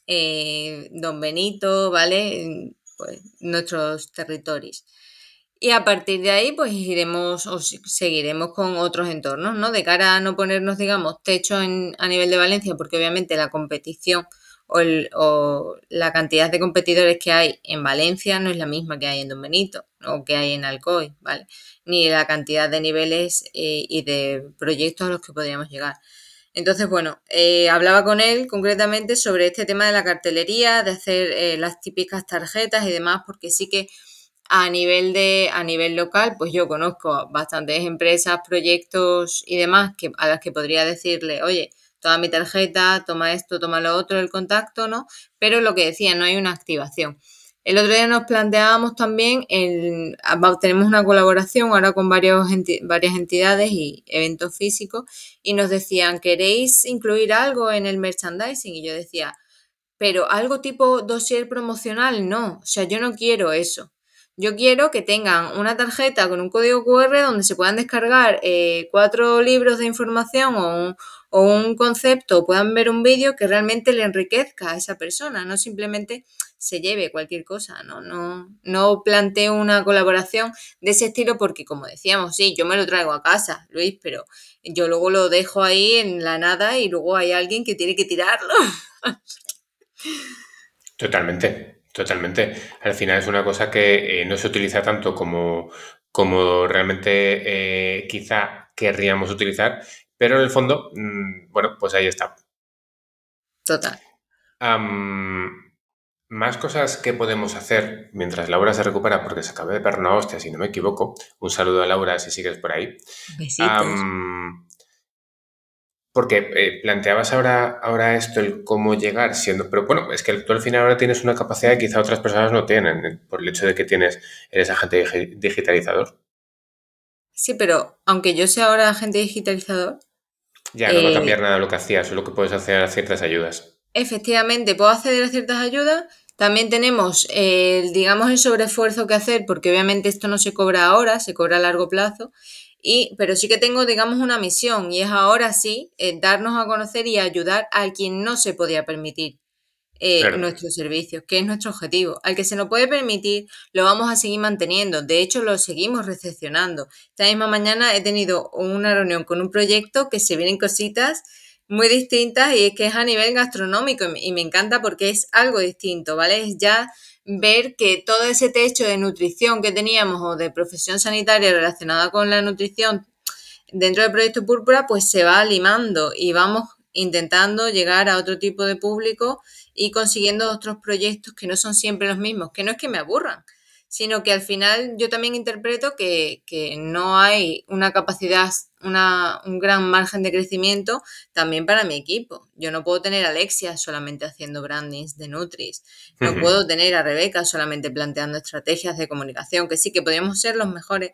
eh, Don Benito, ¿vale? Pues nuestros territorios. Y a partir de ahí, pues iremos o seguiremos con otros entornos, ¿no? De cara a no ponernos, digamos, techo a nivel de Valencia, porque obviamente la competición o, la cantidad de competidores que hay en Valencia no es la misma que hay en Don Benito o que hay en Alcoy, ¿vale? Ni la cantidad de niveles eh, y de proyectos a los que podríamos llegar. Entonces, bueno, eh, hablaba con él concretamente sobre este tema de la cartelería, de hacer eh, las típicas tarjetas y demás, porque sí que a nivel de a nivel local, pues yo conozco bastantes empresas, proyectos y demás que a las que podría decirle, oye, toma mi tarjeta, toma esto, toma lo otro, el contacto, ¿no? Pero lo que decía, no hay una activación. El otro día nos planteábamos también, el, tenemos una colaboración ahora con varios varias entidades y eventos físicos y nos decían, ¿queréis incluir algo en el merchandising? Y yo decía, pero algo tipo dossier promocional, no, o sea, yo no quiero eso. Yo quiero que tengan una tarjeta con un código QR donde se puedan descargar eh, cuatro libros de información o un, o un concepto o puedan ver un vídeo que realmente le enriquezca a esa persona, no simplemente se lleve cualquier cosa, ¿no? No, no planteo una colaboración de ese estilo porque, como decíamos, sí, yo me lo traigo a casa, Luis, pero yo luego lo dejo ahí en la nada y luego hay alguien que tiene que tirarlo. Totalmente, totalmente. Al final es una cosa que eh, no se utiliza tanto como, como realmente eh, quizá querríamos utilizar, pero en el fondo, mm, bueno, pues ahí está. Total. Más cosas que podemos hacer mientras Laura se recupera, porque se acaba de perder una hostia, si no me equivoco. Un saludo a Laura si sigues por ahí. Besitos. porque eh, planteabas ahora, ahora esto, el cómo llegar siendo. Pero bueno, es que tú al final ahora tienes una capacidad que quizá otras personas no tienen, eh, por el hecho de que tienes, eres agente digitalizador. Sí, pero aunque yo sea ahora agente digitalizador, ya, no va a cambiar eh, nada lo que hacías, solo que puedes hacer ciertas ayudas. Efectivamente, puedo acceder a ciertas ayudas. También tenemos, digamos, el sobreesfuerzo que hacer, porque obviamente esto no se cobra ahora, se cobra a largo plazo. Y, pero sí que tengo, digamos, una misión y es ahora sí eh, darnos a conocer y ayudar a quien no se podía permitir eh, nuestros servicios, que es nuestro objetivo. Al que se nos puede permitir, lo vamos a seguir manteniendo. De hecho, lo seguimos recepcionando. Esta misma mañana he tenido una reunión con un proyecto que se vienen cositas muy distintas y es que es a nivel gastronómico y me encanta porque es algo distinto, ¿vale? Es ya ver que todo ese techo de nutrición que teníamos o de profesión sanitaria relacionada con la nutrición dentro del proyecto Púrpura, pues se va limando y vamos intentando llegar a otro tipo de público y consiguiendo otros proyectos que no son siempre los mismos, que no es que me aburran, sino que al final yo también interpreto que, no hay una capacidad, una, un gran margen de crecimiento también para mi equipo. Yo no puedo tener a Alexia solamente haciendo brandings de Nutris, no puedo tener a Rebeca solamente planteando estrategias de comunicación, que sí que podríamos ser los mejores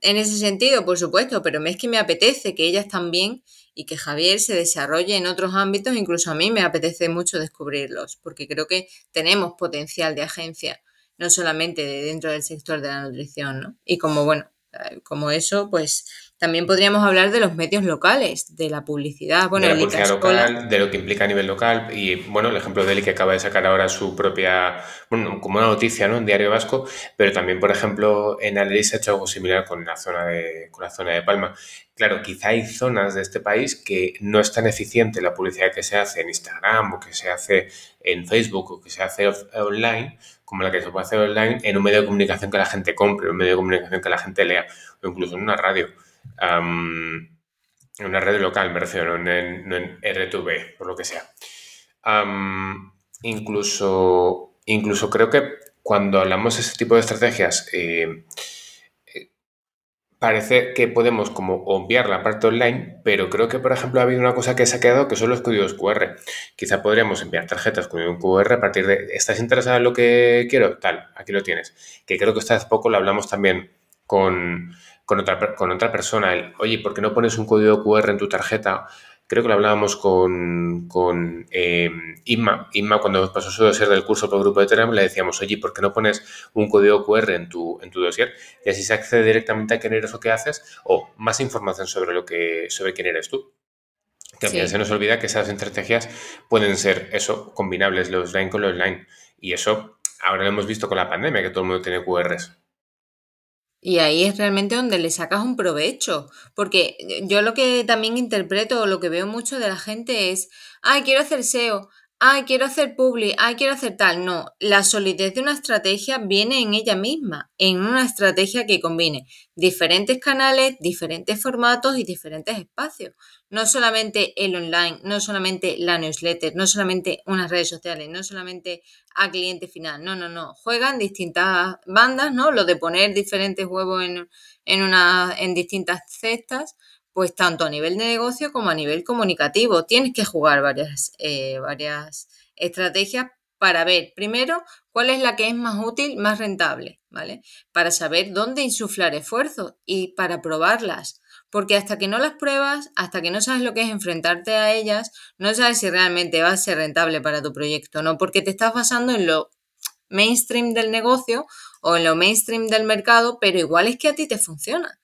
en ese sentido, por supuesto, pero es que me apetece que ellas también y que Javier se desarrolle en otros ámbitos, incluso a mí me apetece mucho descubrirlos, porque creo que tenemos potencial de agencia, no solamente dentro del sector de la nutrición, ¿no? Y como, bueno, eh, como eso, pues también podríamos hablar de los medios locales, de la publicidad, bueno, de la publicidad local, de lo que implica a nivel local y bueno, el ejemplo de Eli que acaba de sacar ahora su propia, bueno, como una noticia, ¿no? En Diario Vasco, pero también, por ejemplo, en Alelí se ha hecho algo similar con la zona de, con la zona de Palma. Claro, quizá hay zonas de este país que no es tan eficiente la publicidad que se hace en Instagram o que se hace en Facebook o que se hace online como la que se puede hacer online en un medio de comunicación que la gente compre, un medio de comunicación que la gente lea o incluso en una radio en una red local, me refiero, no en, no en RTV, por lo que sea. incluso, incluso creo que cuando hablamos de ese tipo de estrategias, eh, parece que podemos como obviar la parte online, pero creo que, por ejemplo, ha habido una cosa que se ha quedado que son los códigos QR. Quizá podríamos enviar tarjetas con un QR a partir de, ¿estás interesado en lo que quiero? Tal, aquí lo tienes. Que creo que esta vez poco lo hablamos también con, con otra, con otra persona, el, oye, ¿por qué no pones un código QR en tu tarjeta? Creo que lo hablábamos con, con eh, Inma. Inma, cuando pasó su dossier del curso por el grupo de Telegram, le decíamos, oye, ¿por qué no pones un código QR en tu, en tu dossier? Y así se accede directamente a quién eres o qué haces, o más información sobre, lo que, sobre quién eres tú. Que se nos olvida que esas estrategias pueden ser eso, combinables, los online con los online. Y eso ahora lo hemos visto con la pandemia, que todo el mundo tiene QRs. Y ahí es realmente donde le sacas un provecho. Porque yo lo que también interpreto, lo que veo mucho de la gente es, ay, quiero hacer SEO, ay, quiero hacer public, ay, quiero hacer tal. No, la solidez de una estrategia viene en ella misma, en una estrategia que combine diferentes canales, diferentes formatos y diferentes espacios. No solamente el online, no solamente la newsletter, no solamente unas redes sociales, no solamente a cliente final. No, no, no. Juegan distintas bandas, ¿no? Lo de poner diferentes huevos en, en, una, en distintas cestas pues tanto a nivel de negocio como a nivel comunicativo. Tienes que jugar varias, eh, varias estrategias para ver, primero, cuál es la que es más útil, más rentable, ¿vale? Para saber dónde insuflar esfuerzo y para probarlas. Porque hasta que no las pruebas, hasta que no sabes lo que es enfrentarte a ellas, no sabes si realmente va a ser rentable para tu proyecto, ¿no? Porque te estás basando en lo mainstream del negocio o en lo mainstream del mercado, pero igual es que a ti te funciona.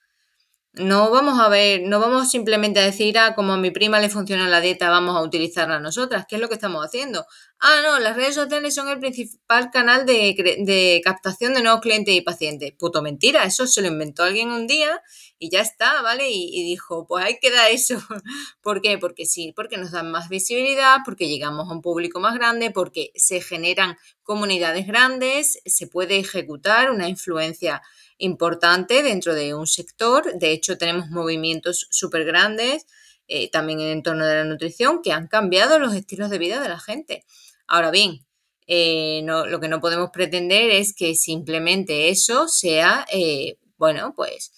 No vamos a ver, no vamos simplemente a decir, ah, como a mi prima le funciona la dieta, vamos a utilizarla nosotras. ¿Qué es lo que estamos haciendo? Ah, no, las redes sociales son el principal canal de, captación de nuevos clientes y pacientes. Puto mentira, eso se lo inventó alguien un día y ya está, ¿vale? Y, y dijo, pues hay que dar eso. ¿Por qué? Porque sí, porque nos dan más visibilidad, porque llegamos a un público más grande, porque se generan comunidades grandes, se puede ejecutar una influencia importante dentro de un sector. De hecho, tenemos movimientos súper grandes eh, también en el entorno de la nutrición que han cambiado los estilos de vida de la gente. Ahora bien, eh, lo que no podemos pretender es que simplemente eso sea, eh, bueno, pues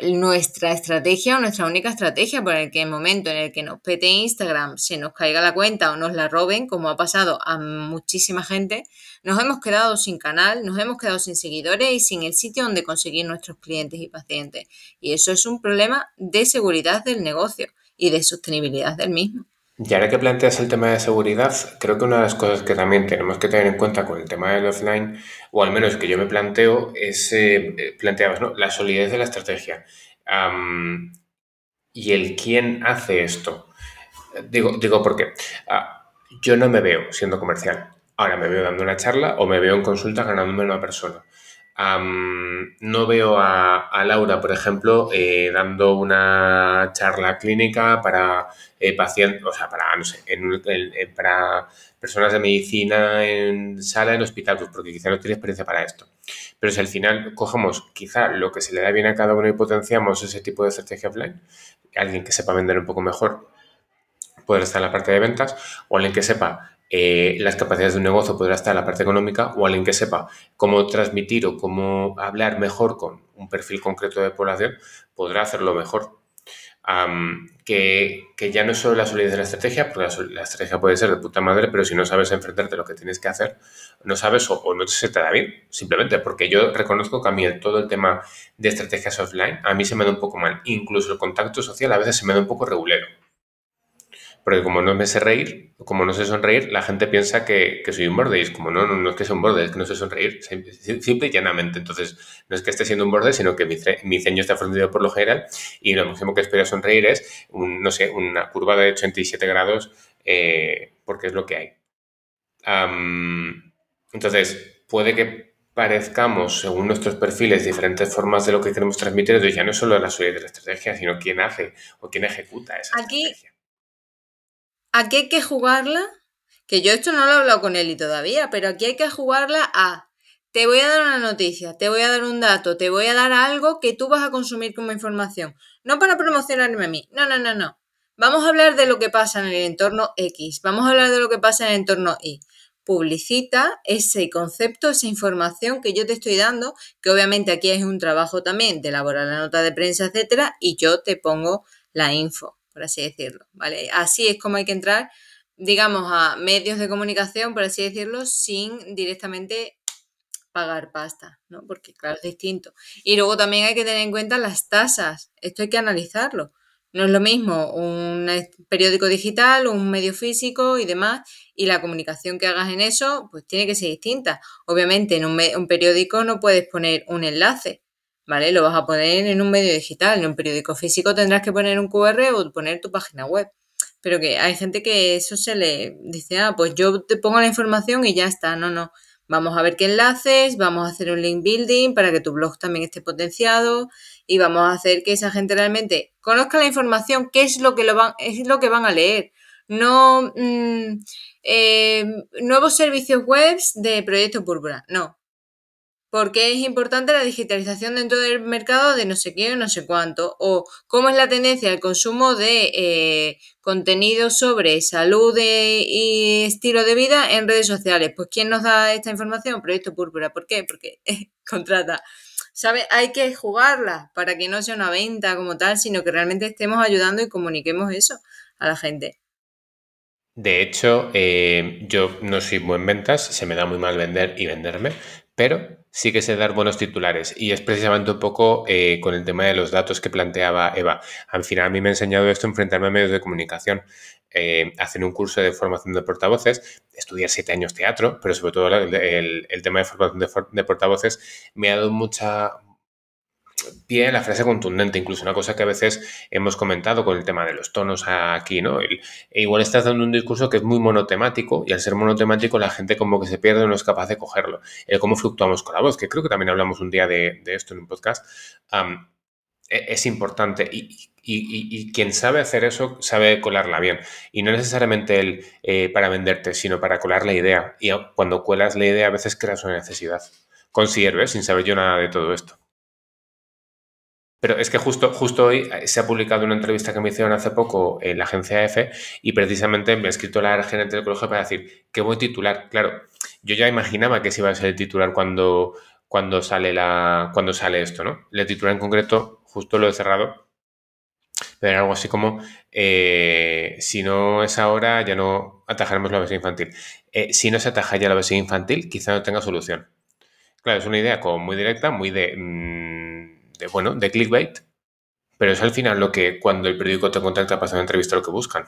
nuestra estrategia o nuestra única estrategia, por el que el momento en el que nos pete Instagram, se nos caiga la cuenta o nos la roben, como ha pasado a muchísima gente, nos hemos quedado sin canal, nos hemos quedado sin seguidores y sin el sitio donde conseguir nuestros clientes y pacientes. Y eso es un problema de seguridad del negocio y de sostenibilidad del mismo. Y ahora que planteas el tema de seguridad, creo que una de las cosas que también tenemos que tener en cuenta con el tema del offline, o al menos que yo me planteo, es, eh, planteabas, ¿no? La solidez de la estrategia. y el quién hace esto. Digo, digo porque ah, yo no me veo siendo comercial. Ahora me veo dando una charla o me veo en consulta ganándome una persona no veo a, Laura, por ejemplo, eh, dando una charla clínica para eh, pacientes, o sea, para, no sé, para personas de medicina en sala en hospital, pues porque quizá no tiene experiencia para esto. Pero si al final cogemos quizá lo que se le da bien a cada uno y potenciamos ese tipo de estrategia offline, alguien que sepa vender un poco mejor puede estar en la parte de ventas, o alguien que sepa eh, las capacidades de un negocio podrá estar en la parte económica o alguien que sepa cómo transmitir o cómo hablar mejor con un perfil concreto de población podrá hacerlo mejor. que, ya no es solo la solidez de la estrategia, porque la, estrategia puede ser de puta madre, pero si no sabes enfrentarte a lo que tienes que hacer, no sabes o, no se te da bien, simplemente porque yo reconozco que a mí todo el tema de estrategias offline, a mí se me da un poco mal. Incluso el contacto social a veces se me da un poco regulero porque como no me sé reír, como no sé sonreír, la gente piensa que, soy un borde y es como, no, no, no es que sea un borde, es que no sé sonreír, simple y llanamente. Entonces, no es que esté siendo un borde, sino que mi, ceño está fundido por lo general y lo máximo que espero sonreír es, no sé, una curva de 87 grados, eh, porque es lo que hay. entonces, puede que parezcamos, según nuestros perfiles, diferentes formas de lo que queremos transmitir, entonces ya no es solo la solidez de la estrategia, sino quién hace o quién ejecuta esa estrategia. Aquí hay que jugarla, que yo esto no lo he hablado con Eli todavía, pero aquí hay que jugarla a te voy a dar una noticia, te voy a dar un dato, te voy a dar algo que tú vas a consumir como información. No para promocionarme a mí, no, no, no, no. Vamos a hablar de lo que pasa en el entorno X, vamos a hablar de lo que pasa en el entorno Y. Publicita ese concepto, esa información que yo te estoy dando, que obviamente aquí es un trabajo también de elaborar la nota de prensa, etcétera, y yo te pongo la info por así decirlo, ¿vale? Así es como hay que entrar, digamos, a medios de comunicación, por así decirlo, sin directamente pagar pasta, ¿no? Porque claro, es distinto. Y luego también hay que tener en cuenta las tasas, esto hay que analizarlo. No es lo mismo un periódico digital, un medio físico y demás, y la comunicación que hagas en eso, pues tiene que ser distinta. Obviamente en un, un periódico no puedes poner un enlace, ¿vale? Lo vas a poner en un medio digital, en un periódico físico tendrás que poner un QR o poner tu página web. Pero que hay gente que eso se le dice, ah, pues yo te pongo la información y ya está. No, no. Vamos a ver qué enlaces, vamos a hacer un link building para que tu blog también esté potenciado y vamos a hacer que esa gente realmente conozca la información, qué es lo que, lo van, es lo que van a leer. No mm, eh, nuevos servicios web de Proyecto Púrpura. No, porque es importante la digitalización dentro del mercado de no sé qué o no sé cuánto, o cómo es la tendencia del consumo de eh, contenido sobre salud y estilo de vida en redes sociales. Pues ¿quién nos da esta información? Proyecto Púrpura. ¿Por qué? Porque contrata. ¿Sabe? Hay que jugarla para que no sea una venta como tal, sino que realmente estemos ayudando y comuniquemos eso a la gente. De hecho, eh, yo no soy buen ventas, se me da muy mal vender y venderme, pero sí que sé dar buenos titulares. Y es precisamente un poco eh, con el tema de los datos que planteaba Eva. Al final a mí me ha enseñado esto enfrentarme a medios de comunicación. Eh, hacer un curso de formación de portavoces, estudiar siete años teatro, pero sobre todo el, tema de formación de, portavoces me ha dado mucha, pie la frase contundente, incluso una cosa que a veces hemos comentado con el tema de los tonos aquí, ¿no? e igual estás dando un discurso que es muy monotemático y al ser monotemático la gente como que se pierde no es capaz de cogerlo. El cómo fluctuamos con la voz, que creo que también hablamos un día de, esto en un podcast, e, es importante y, quien sabe hacer eso sabe colarla bien. Y no necesariamente el, eh, para venderte, sino para colar la idea. Y cuando cuelas la idea a veces creas una necesidad. Considero, sin saber yo nada de todo esto. Pero es que justo, justo hoy eh, se ha publicado una entrevista que me hicieron hace poco en la agencia EFE y precisamente me ha escrito la gerente del colegio para decir que voy a titular. Claro, yo ya imaginaba que se iba a ser el titular cuando, cuando, sale, la, cuando sale esto, ¿no? El titular en concreto, justo lo he cerrado, pero era algo así como, eh, si no es ahora, ya no atajaremos la obesidad infantil. Eh, si no se ataja ya la obesidad infantil, quizá no tenga solución. Claro, es una idea como muy directa, muy de... Mm, de, bueno, de clickbait, pero es al final lo que cuando el periódico te contacta para hacer una entrevista lo que buscan.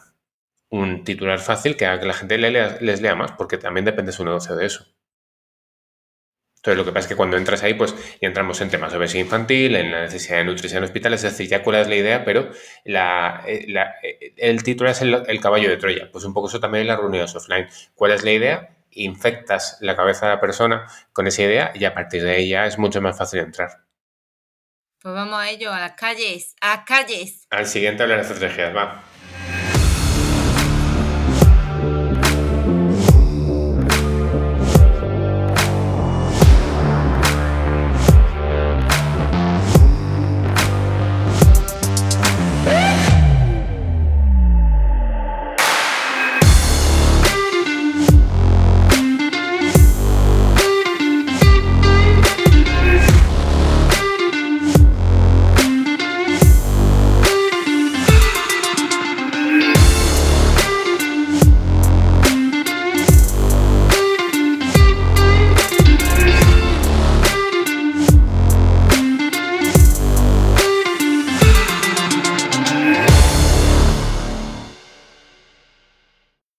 Un titular fácil que haga que la gente les lea más, porque también depende su negocio de eso. Entonces, lo que pasa es que cuando entras ahí, pues ya entramos en temas de obesidad infantil, en la necesidad de nutrición en hospitales, es decir, ya cuál es la idea, pero eh, eh, el título es el, caballo de Troya. Pues un poco eso también en las reuniones offline. ¿Cuál es la idea? Infectas la cabeza de la persona con esa idea y a partir de ahí ya es mucho más fácil entrar. Pues vamos a ello, a las calles, a las calles. Al siguiente hablar de estrategias, va.